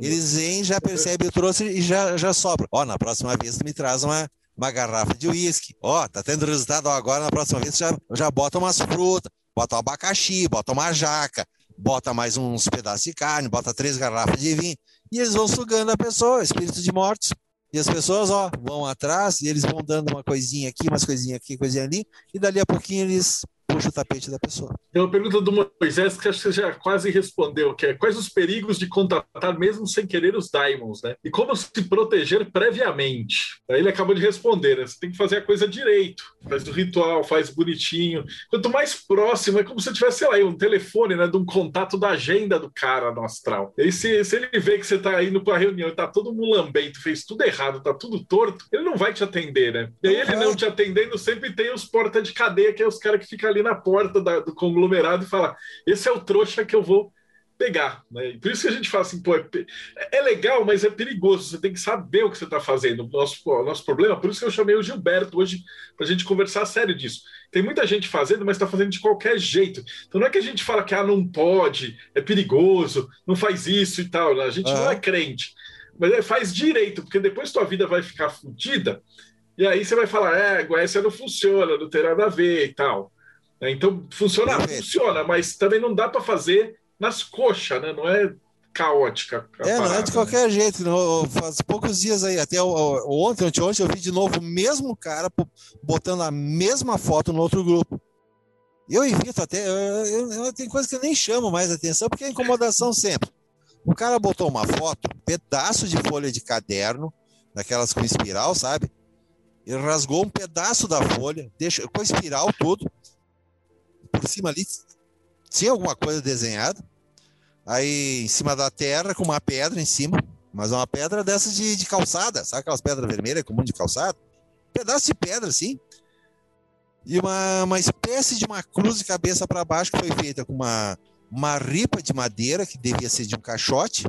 Eles vêm, já percebem o trouxe e já, já sobra. Ó, na próxima vez tu me traz uma, uma garrafa de uísque. Ó, tá tendo resultado agora, na próxima vez já, já bota umas frutas, bota um abacaxi, bota uma jaca, bota mais uns pedaços de carne, bota três garrafas de vinho, e eles vão sugando a pessoa, espírito de mortos. E as pessoas, ó, vão atrás e eles vão dando uma coisinha aqui, umas coisinhas aqui, coisinha ali, e dali a pouquinho eles puxa o tapete da pessoa. Tem uma pergunta do Moisés que acho que você já quase respondeu, que é quais os perigos de contratar mesmo sem querer os diamonds, né? E como se proteger previamente? Aí ele acabou de responder, né? Você tem que fazer a coisa direito, faz do ritual, faz bonitinho. Quanto mais próximo, é como se tivesse, sei lá, um telefone, né, de um contato da agenda do cara no astral. E aí se, se ele vê que você tá indo para a reunião e tá todo mulambento, fez tudo errado, tá tudo torto, ele não vai te atender, né? E aí ele não te atendendo sempre tem os porta de cadeia, que é os caras que ficam ali ali na porta da, do conglomerado e falar: esse é o trouxa que eu vou pegar. Né? Por isso que a gente fala assim, pô, é, é, legal, mas é perigoso. Você tem que saber o que você está fazendo. Nosso, nosso problema, por isso que eu chamei o Gilberto hoje para a gente conversar sério disso. Tem muita gente fazendo, mas está fazendo de qualquer jeito. Então não é que a gente fala que ah, não pode, é perigoso, não faz isso e tal. Né? A gente não é crente. Mas é, faz direito, porque depois tua vida vai ficar fodida, e aí você vai falar, é, essa não funciona, não tem nada a ver e tal. Né? Então, funciona, funciona, mas também não dá para fazer nas coxas, né? Não é caótica. É, parada, não é de qualquer né? jeito. Não, faz poucos dias aí, até ontem, ontem, ontem, eu vi de novo o mesmo cara botando a mesma foto no outro grupo. Eu evito até, eu, eu, eu, tem coisa que eu nem chamo mais atenção, porque é incomodação sempre. O cara botou uma foto, um pedaço de folha de caderno, daquelas com espiral, sabe? Ele rasgou um pedaço da folha, deixa, com espiral tudo, por cima ali tinha alguma coisa desenhada. Aí em cima da terra, com uma pedra em cima, mas uma pedra dessas de, de calçada, sabe aquelas pedras vermelhas comum de calçada? Um pedaço de pedra assim. E uma, uma espécie de uma cruz de cabeça para baixo que foi feita com uma, uma ripa de madeira, que devia ser de um caixote,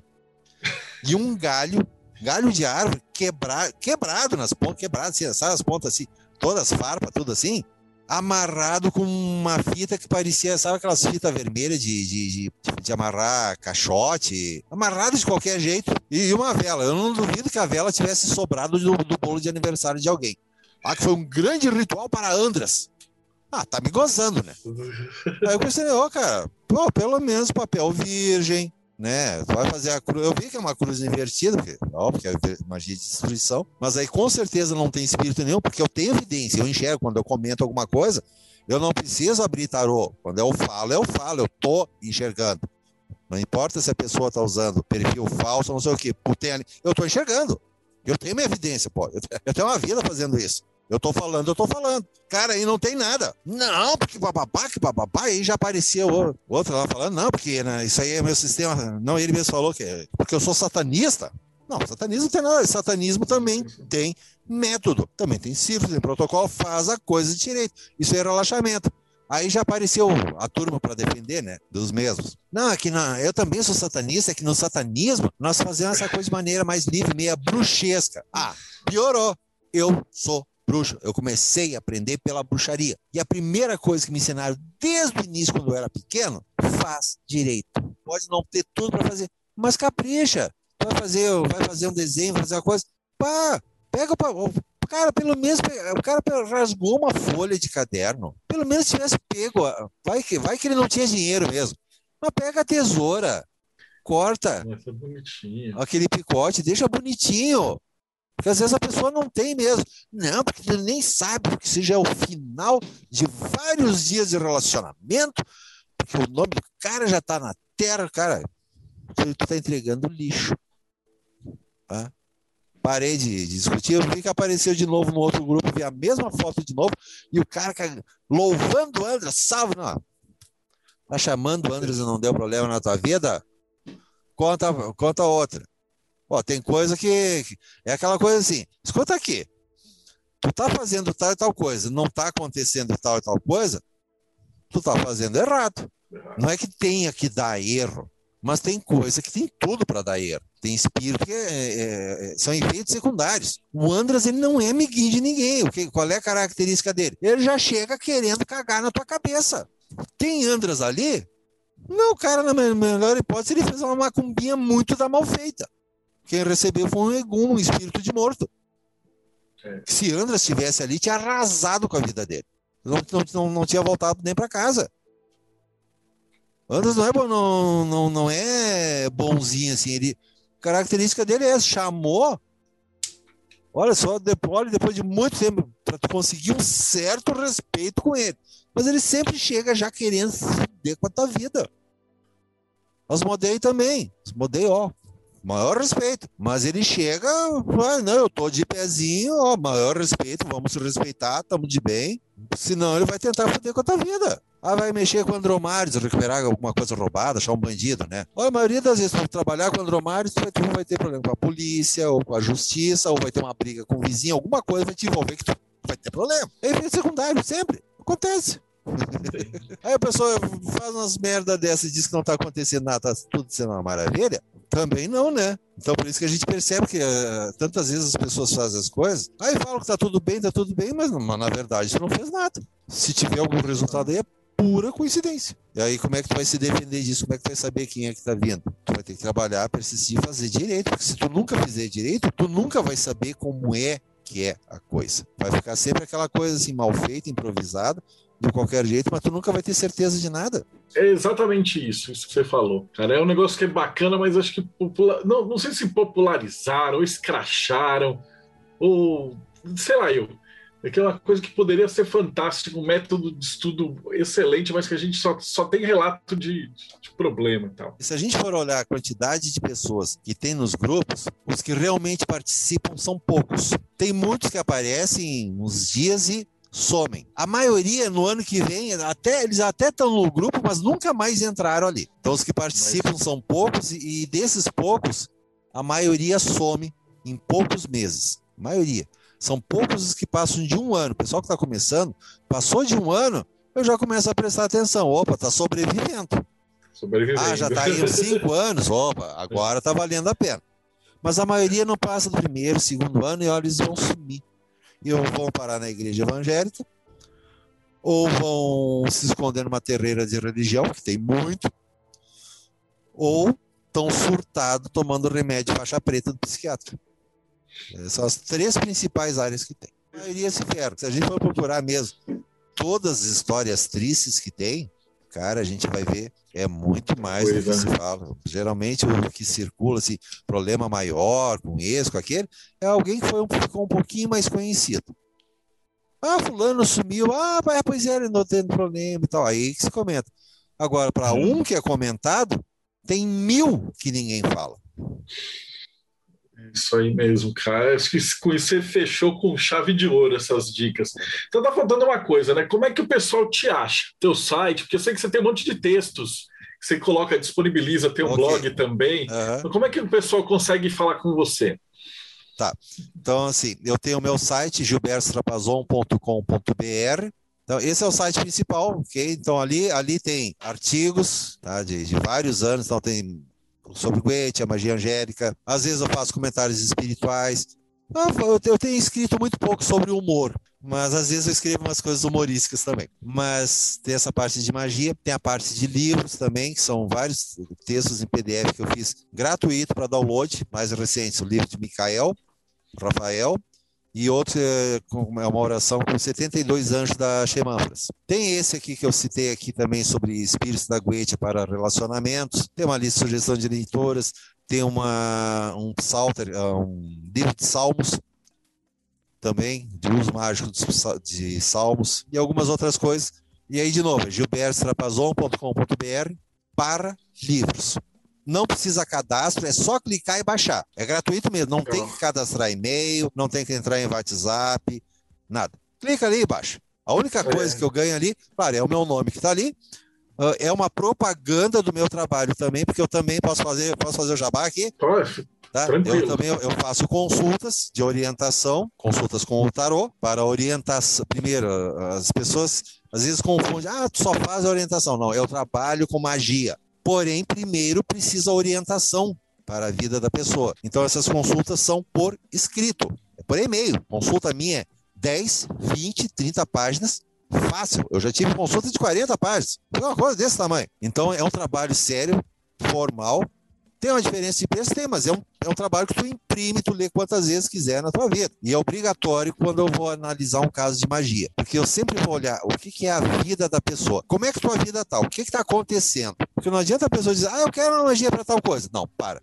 e um galho, galho de árvore quebra, quebrado nas pontas, quebrado, assim, sabe as pontas assim, todas farpas, tudo assim amarrado com uma fita que parecia, sabe aquelas fitas vermelhas de, de, de, de, amarrar caixote, amarrado de qualquer jeito, e uma vela. Eu não duvido que a vela tivesse sobrado do, do bolo de aniversário de alguém. Ah, que foi um grande ritual para Andras. Ah, tá me gozando, né? Aí eu pensei, ó, oh, cara, pô, pelo menos papel virgem, né? Tu vai fazer a cruz. Eu vi que é uma cruz invertida, porque, óbvio que é magia de destruição, mas aí com certeza não tem espírito nenhum, porque eu tenho evidência, eu enxergo quando eu comento alguma coisa, eu não preciso abrir tarô. Quando eu falo, eu falo, eu tô enxergando. Não importa se a pessoa está usando perfil falso, não sei o quê. Eu tô enxergando. Eu tenho minha evidência, pô. Eu tenho uma vida fazendo isso. Eu tô falando, eu tô falando. Cara, aí não tem nada. Não, porque bababá, que bababá, aí já apareceu o outro lá falando, não, porque né, isso aí é meu sistema. Não, ele mesmo falou que é porque eu sou satanista. Não, satanismo tem nada. Satanismo também tem método, também tem círculo, tem protocolo, faz a coisa direito. Isso é relaxamento. Aí já apareceu a turma para defender, né? Dos mesmos. Não, é que na, eu também sou satanista, é que no satanismo nós fazemos essa coisa de maneira mais livre, meia bruxesca. Ah, piorou. Eu sou bruxo. Eu comecei a aprender pela bruxaria. E a primeira coisa que me ensinaram desde o início, quando eu era pequeno, faz direito. Pode não ter tudo para fazer, mas capricha. Vai fazer, vai fazer um desenho, vai fazer uma coisa. Pá, Pega o cara, pelo menos o cara rasgou uma folha de caderno. Pelo menos tivesse pego, vai que vai que ele não tinha dinheiro mesmo. Mas pega a tesoura, corta aquele picote, deixa bonitinho. Porque às vezes a pessoa não tem mesmo. Não, porque ele nem sabe que seja o final de vários dias de relacionamento, porque o nome do cara já está na terra, cara. Tu está entregando lixo. Tá? Parei de, discutir, eu vi que apareceu de novo no outro grupo, vi a mesma foto de novo, e o cara louvando o André, salve, não. Tá chamando o André não deu problema na tua vida? Conta, conta outra. Ó, tem coisa que, que é aquela coisa assim, escuta aqui, tu tá fazendo tal e tal coisa, não tá acontecendo tal e tal coisa, tu tá fazendo errado. Não é que tenha que dar erro, mas tem coisa que tem tudo para dar erro. Tem espírito que é, é, é, são efeitos secundários. O Andras ele não é amiguinho de ninguém. O que, qual é a característica dele? Ele já chega querendo cagar na tua cabeça. Tem Andras ali? Não, cara, na melhor hipótese, ele fez uma macumbinha muito da mal feita. Quem recebeu foi um egum, um espírito de morto. É. Se Andras estivesse ali, tinha arrasado com a vida dele. Não, não, não, tinha voltado nem para casa. Andras não é, não, não, não é bonzinho assim. Ele, a característica dele é chamou. Olha só, depois, depois de muito tempo, para tu conseguir um certo respeito com ele. Mas ele sempre chega já querendo se fuder com a tua vida. Os modei também. Os modei, ó. Maior respeito. Mas ele chega, ah, não, eu tô de pezinho, ó, maior respeito, vamos respeitar, estamos de bem. Senão ele vai tentar foder com a tua vida. Ah, vai mexer com Andromares, recuperar alguma coisa roubada, achar um bandido, né? Olha, a maioria das vezes, para trabalhar com Andromares, tu vai, tu vai ter problema com a polícia, ou com a justiça, ou vai ter uma briga com o vizinho, alguma coisa vai te envolver que tu vai ter problema. É efeito secundário, sempre. Acontece. Aí a pessoa faz umas merda dessas e diz que não tá acontecendo nada, tá tudo sendo uma maravilha. Também não, né? Então por isso que a gente percebe que uh, tantas vezes as pessoas fazem as coisas, aí falam que tá tudo bem, tá tudo bem, mas, mas na verdade você não fez nada. Se tiver algum resultado aí é pura coincidência. E aí, como é que tu vai se defender disso? Como é que tu vai saber quem é que tá vindo? Tu vai ter que trabalhar, persistir e fazer direito, porque se tu nunca fizer direito, tu nunca vai saber como é que é a coisa. Vai ficar sempre aquela coisa assim, mal feita, improvisada, de qualquer jeito, mas tu nunca vai ter certeza de nada. É exatamente isso, isso que você falou. Cara, é um negócio que é bacana, mas acho que popular... não, não sei se popularizaram, ou escracharam, ou sei lá eu aquela coisa que poderia ser fantástico, um método de estudo excelente, mas que a gente só, só tem relato de, de problema e tal. Se a gente for olhar a quantidade de pessoas que tem nos grupos, os que realmente participam são poucos. Tem muitos que aparecem uns dias e somem. A maioria no ano que vem, até eles até estão no grupo, mas nunca mais entraram ali. Então os que participam mas... são poucos e, e desses poucos, a maioria some em poucos meses. A maioria. São poucos os que passam de um ano. O pessoal que está começando, passou de um ano, eu já começo a prestar atenção. Opa, está sobrevivendo. sobrevivendo. Ah, já está aí uns cinco anos. Opa, agora está valendo a pena. Mas a maioria não passa do primeiro, segundo ano e olha, eles vão sumir. E vão parar na igreja evangélica, ou vão se esconder numa terreira de religião, que tem muito, ou estão surtados tomando remédio faixa preta do psiquiatra. É, são as três principais áreas que tem. A maioria se ferra. Se a gente for procurar mesmo todas as histórias tristes que tem, cara, a gente vai ver é muito mais do que é. se fala. Geralmente o que circula, assim, problema maior com esse, com aquele, é alguém que foi um, ficou um pouquinho mais conhecido. Ah, fulano sumiu. Ah, pois é, ele não tendo problema e tal. Aí que se comenta. Agora, para uhum. um que é comentado, tem mil que ninguém fala. Isso aí mesmo, cara. Acho que você fechou com chave de ouro essas dicas. Então tá faltando uma coisa, né? Como é que o pessoal te acha? Teu site, porque eu sei que você tem um monte de textos que você coloca, disponibiliza, tem um okay. blog também. Uhum. como é que o pessoal consegue falar com você? Tá. Então, assim, eu tenho o meu site, gilbertotrapazon.com.br. Então, esse é o site principal, ok? Então, ali, ali tem artigos tá, de, de vários anos, então tem sobre Goethe, a magia angélica. Às vezes eu faço comentários espirituais. Ah, eu tenho escrito muito pouco sobre humor, mas às vezes eu escrevo umas coisas humorísticas também. Mas tem essa parte de magia, tem a parte de livros também, que são vários textos em PDF que eu fiz gratuito para download, mais recentes, o livro de Micael, Rafael, e outro é, é uma oração com 72 anjos da Xemâfras. Tem esse aqui que eu citei aqui também sobre espíritos da Goethe para relacionamentos. Tem uma lista de sugestão de leitoras. Tem uma, um psalter, é, um livro de salmos também, de uso mágico de salmos e algumas outras coisas. E aí, de novo, gilbertstrapazon.com.br para livros. Não precisa cadastro, é só clicar e baixar. É gratuito mesmo, não tem que cadastrar e-mail, não tem que entrar em WhatsApp, nada. Clica ali e baixa. A única coisa que eu ganho ali, claro, é o meu nome que está ali, uh, é uma propaganda do meu trabalho também, porque eu também posso fazer, posso fazer o jabá aqui. Tá? Eu também eu faço consultas de orientação, consultas com o tarô, para orientação. Primeiro, as pessoas às vezes confundem, ah, tu só faz a orientação. Não, eu trabalho com magia. Porém, primeiro precisa orientação para a vida da pessoa. Então, essas consultas são por escrito, é por e-mail. Consulta minha é 10, 20, 30 páginas, fácil. Eu já tive consulta de 40 páginas. Foi uma coisa desse tamanho. Então, é um trabalho sério, formal, tem uma diferença de preço? Tem, mas é um, é um trabalho que tu imprime, tu lê quantas vezes quiser na tua vida. E é obrigatório quando eu vou analisar um caso de magia. Porque eu sempre vou olhar o que, que é a vida da pessoa. Como é que tua vida tá? O que está acontecendo? Porque não adianta a pessoa dizer, ah, eu quero uma magia para tal coisa. Não, para.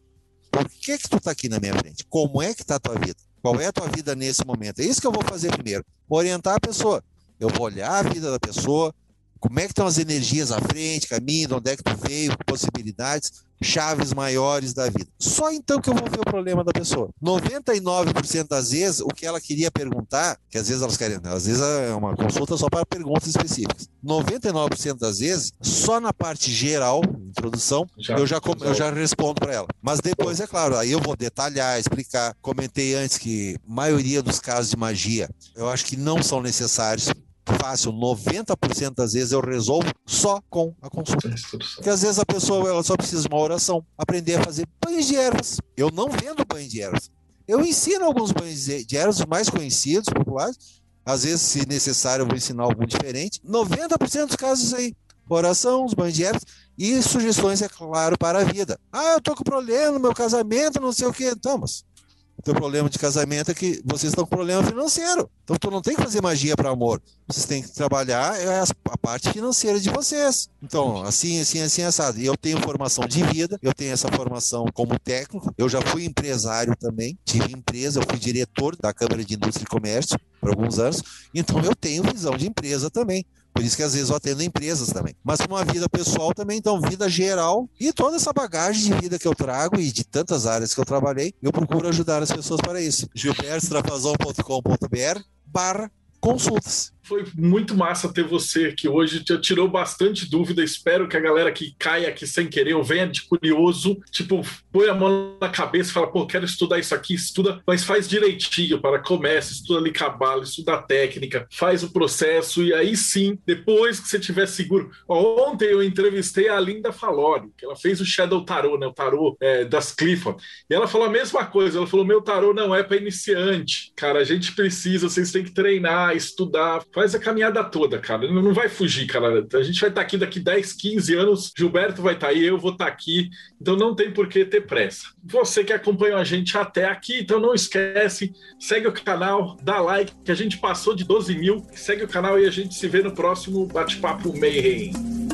Por que, que tu está aqui na minha frente? Como é que está a tua vida? Qual é a tua vida nesse momento? É isso que eu vou fazer primeiro. Orientar a pessoa. Eu vou olhar a vida da pessoa, como é que estão as energias à frente, caminho, de onde é que tu veio, possibilidades chaves maiores da vida. Só então que eu vou ver o problema da pessoa. 99% das vezes, o que ela queria perguntar, que às vezes elas querem, às vezes é uma consulta só para perguntas específicas. 99% das vezes, só na parte geral, introdução, já, eu, já, eu já respondo para ela. Mas depois, é claro, aí eu vou detalhar, explicar. Comentei antes que a maioria dos casos de magia, eu acho que não são necessários fácil, 90% das vezes eu resolvo só com a consulta. Porque às vezes a pessoa ela só precisa de uma oração, aprender a fazer banhos de ervas. Eu não vendo banho de ervas. Eu ensino alguns banhos de ervas mais conhecidos, populares. Às vezes, se necessário, eu vou ensinar algum diferente. 90% dos casos aí, oração, os banhos de ervas e sugestões, é claro, para a vida. Ah, eu tô com problema no meu casamento, não sei o quê. Então, mas o teu problema de casamento é que vocês estão com problema financeiro. Então tu não tem que fazer magia para amor. Vocês têm que trabalhar é a parte financeira de vocês. Então, assim, assim, assim, assado. E eu tenho formação de vida, eu tenho essa formação como técnico, eu já fui empresário também, tive empresa, eu fui diretor da Câmara de Indústria e Comércio por alguns anos, então eu tenho visão de empresa também. Por isso que às vezes eu atendo empresas também. Mas uma vida pessoal também, então vida geral e toda essa bagagem de vida que eu trago e de tantas áreas que eu trabalhei, eu procuro ajudar as pessoas para isso. gilbertstrapazon.com.br barra consultas. Foi muito massa ter você aqui hoje. Tirou bastante dúvida. Espero que a galera que caia aqui sem querer ou venha de curioso, tipo, põe a mão na cabeça e fala: pô, quero estudar isso aqui, estuda, mas faz direitinho. Para começa, estuda ali cabala, estuda técnica, faz o processo e aí sim, depois que você tiver seguro. Ontem eu entrevistei a Linda Falori, que ela fez o Shadow Tarot, né? O tarot é, das Clifford. E ela falou a mesma coisa. Ela falou: meu tarot não é para iniciante. Cara, a gente precisa, vocês têm que treinar, estudar faz a caminhada toda, cara. Não, vai fugir, cara. A gente vai estar tá aqui daqui 10, 15 anos. Gilberto vai estar tá aí, eu vou estar tá aqui. Então não tem por que ter pressa. Você que acompanhou a gente até aqui, então não esquece, segue o canal, dá like, que a gente passou de 12 mil. Segue o canal e a gente se vê no próximo Bate-Papo Mayhem.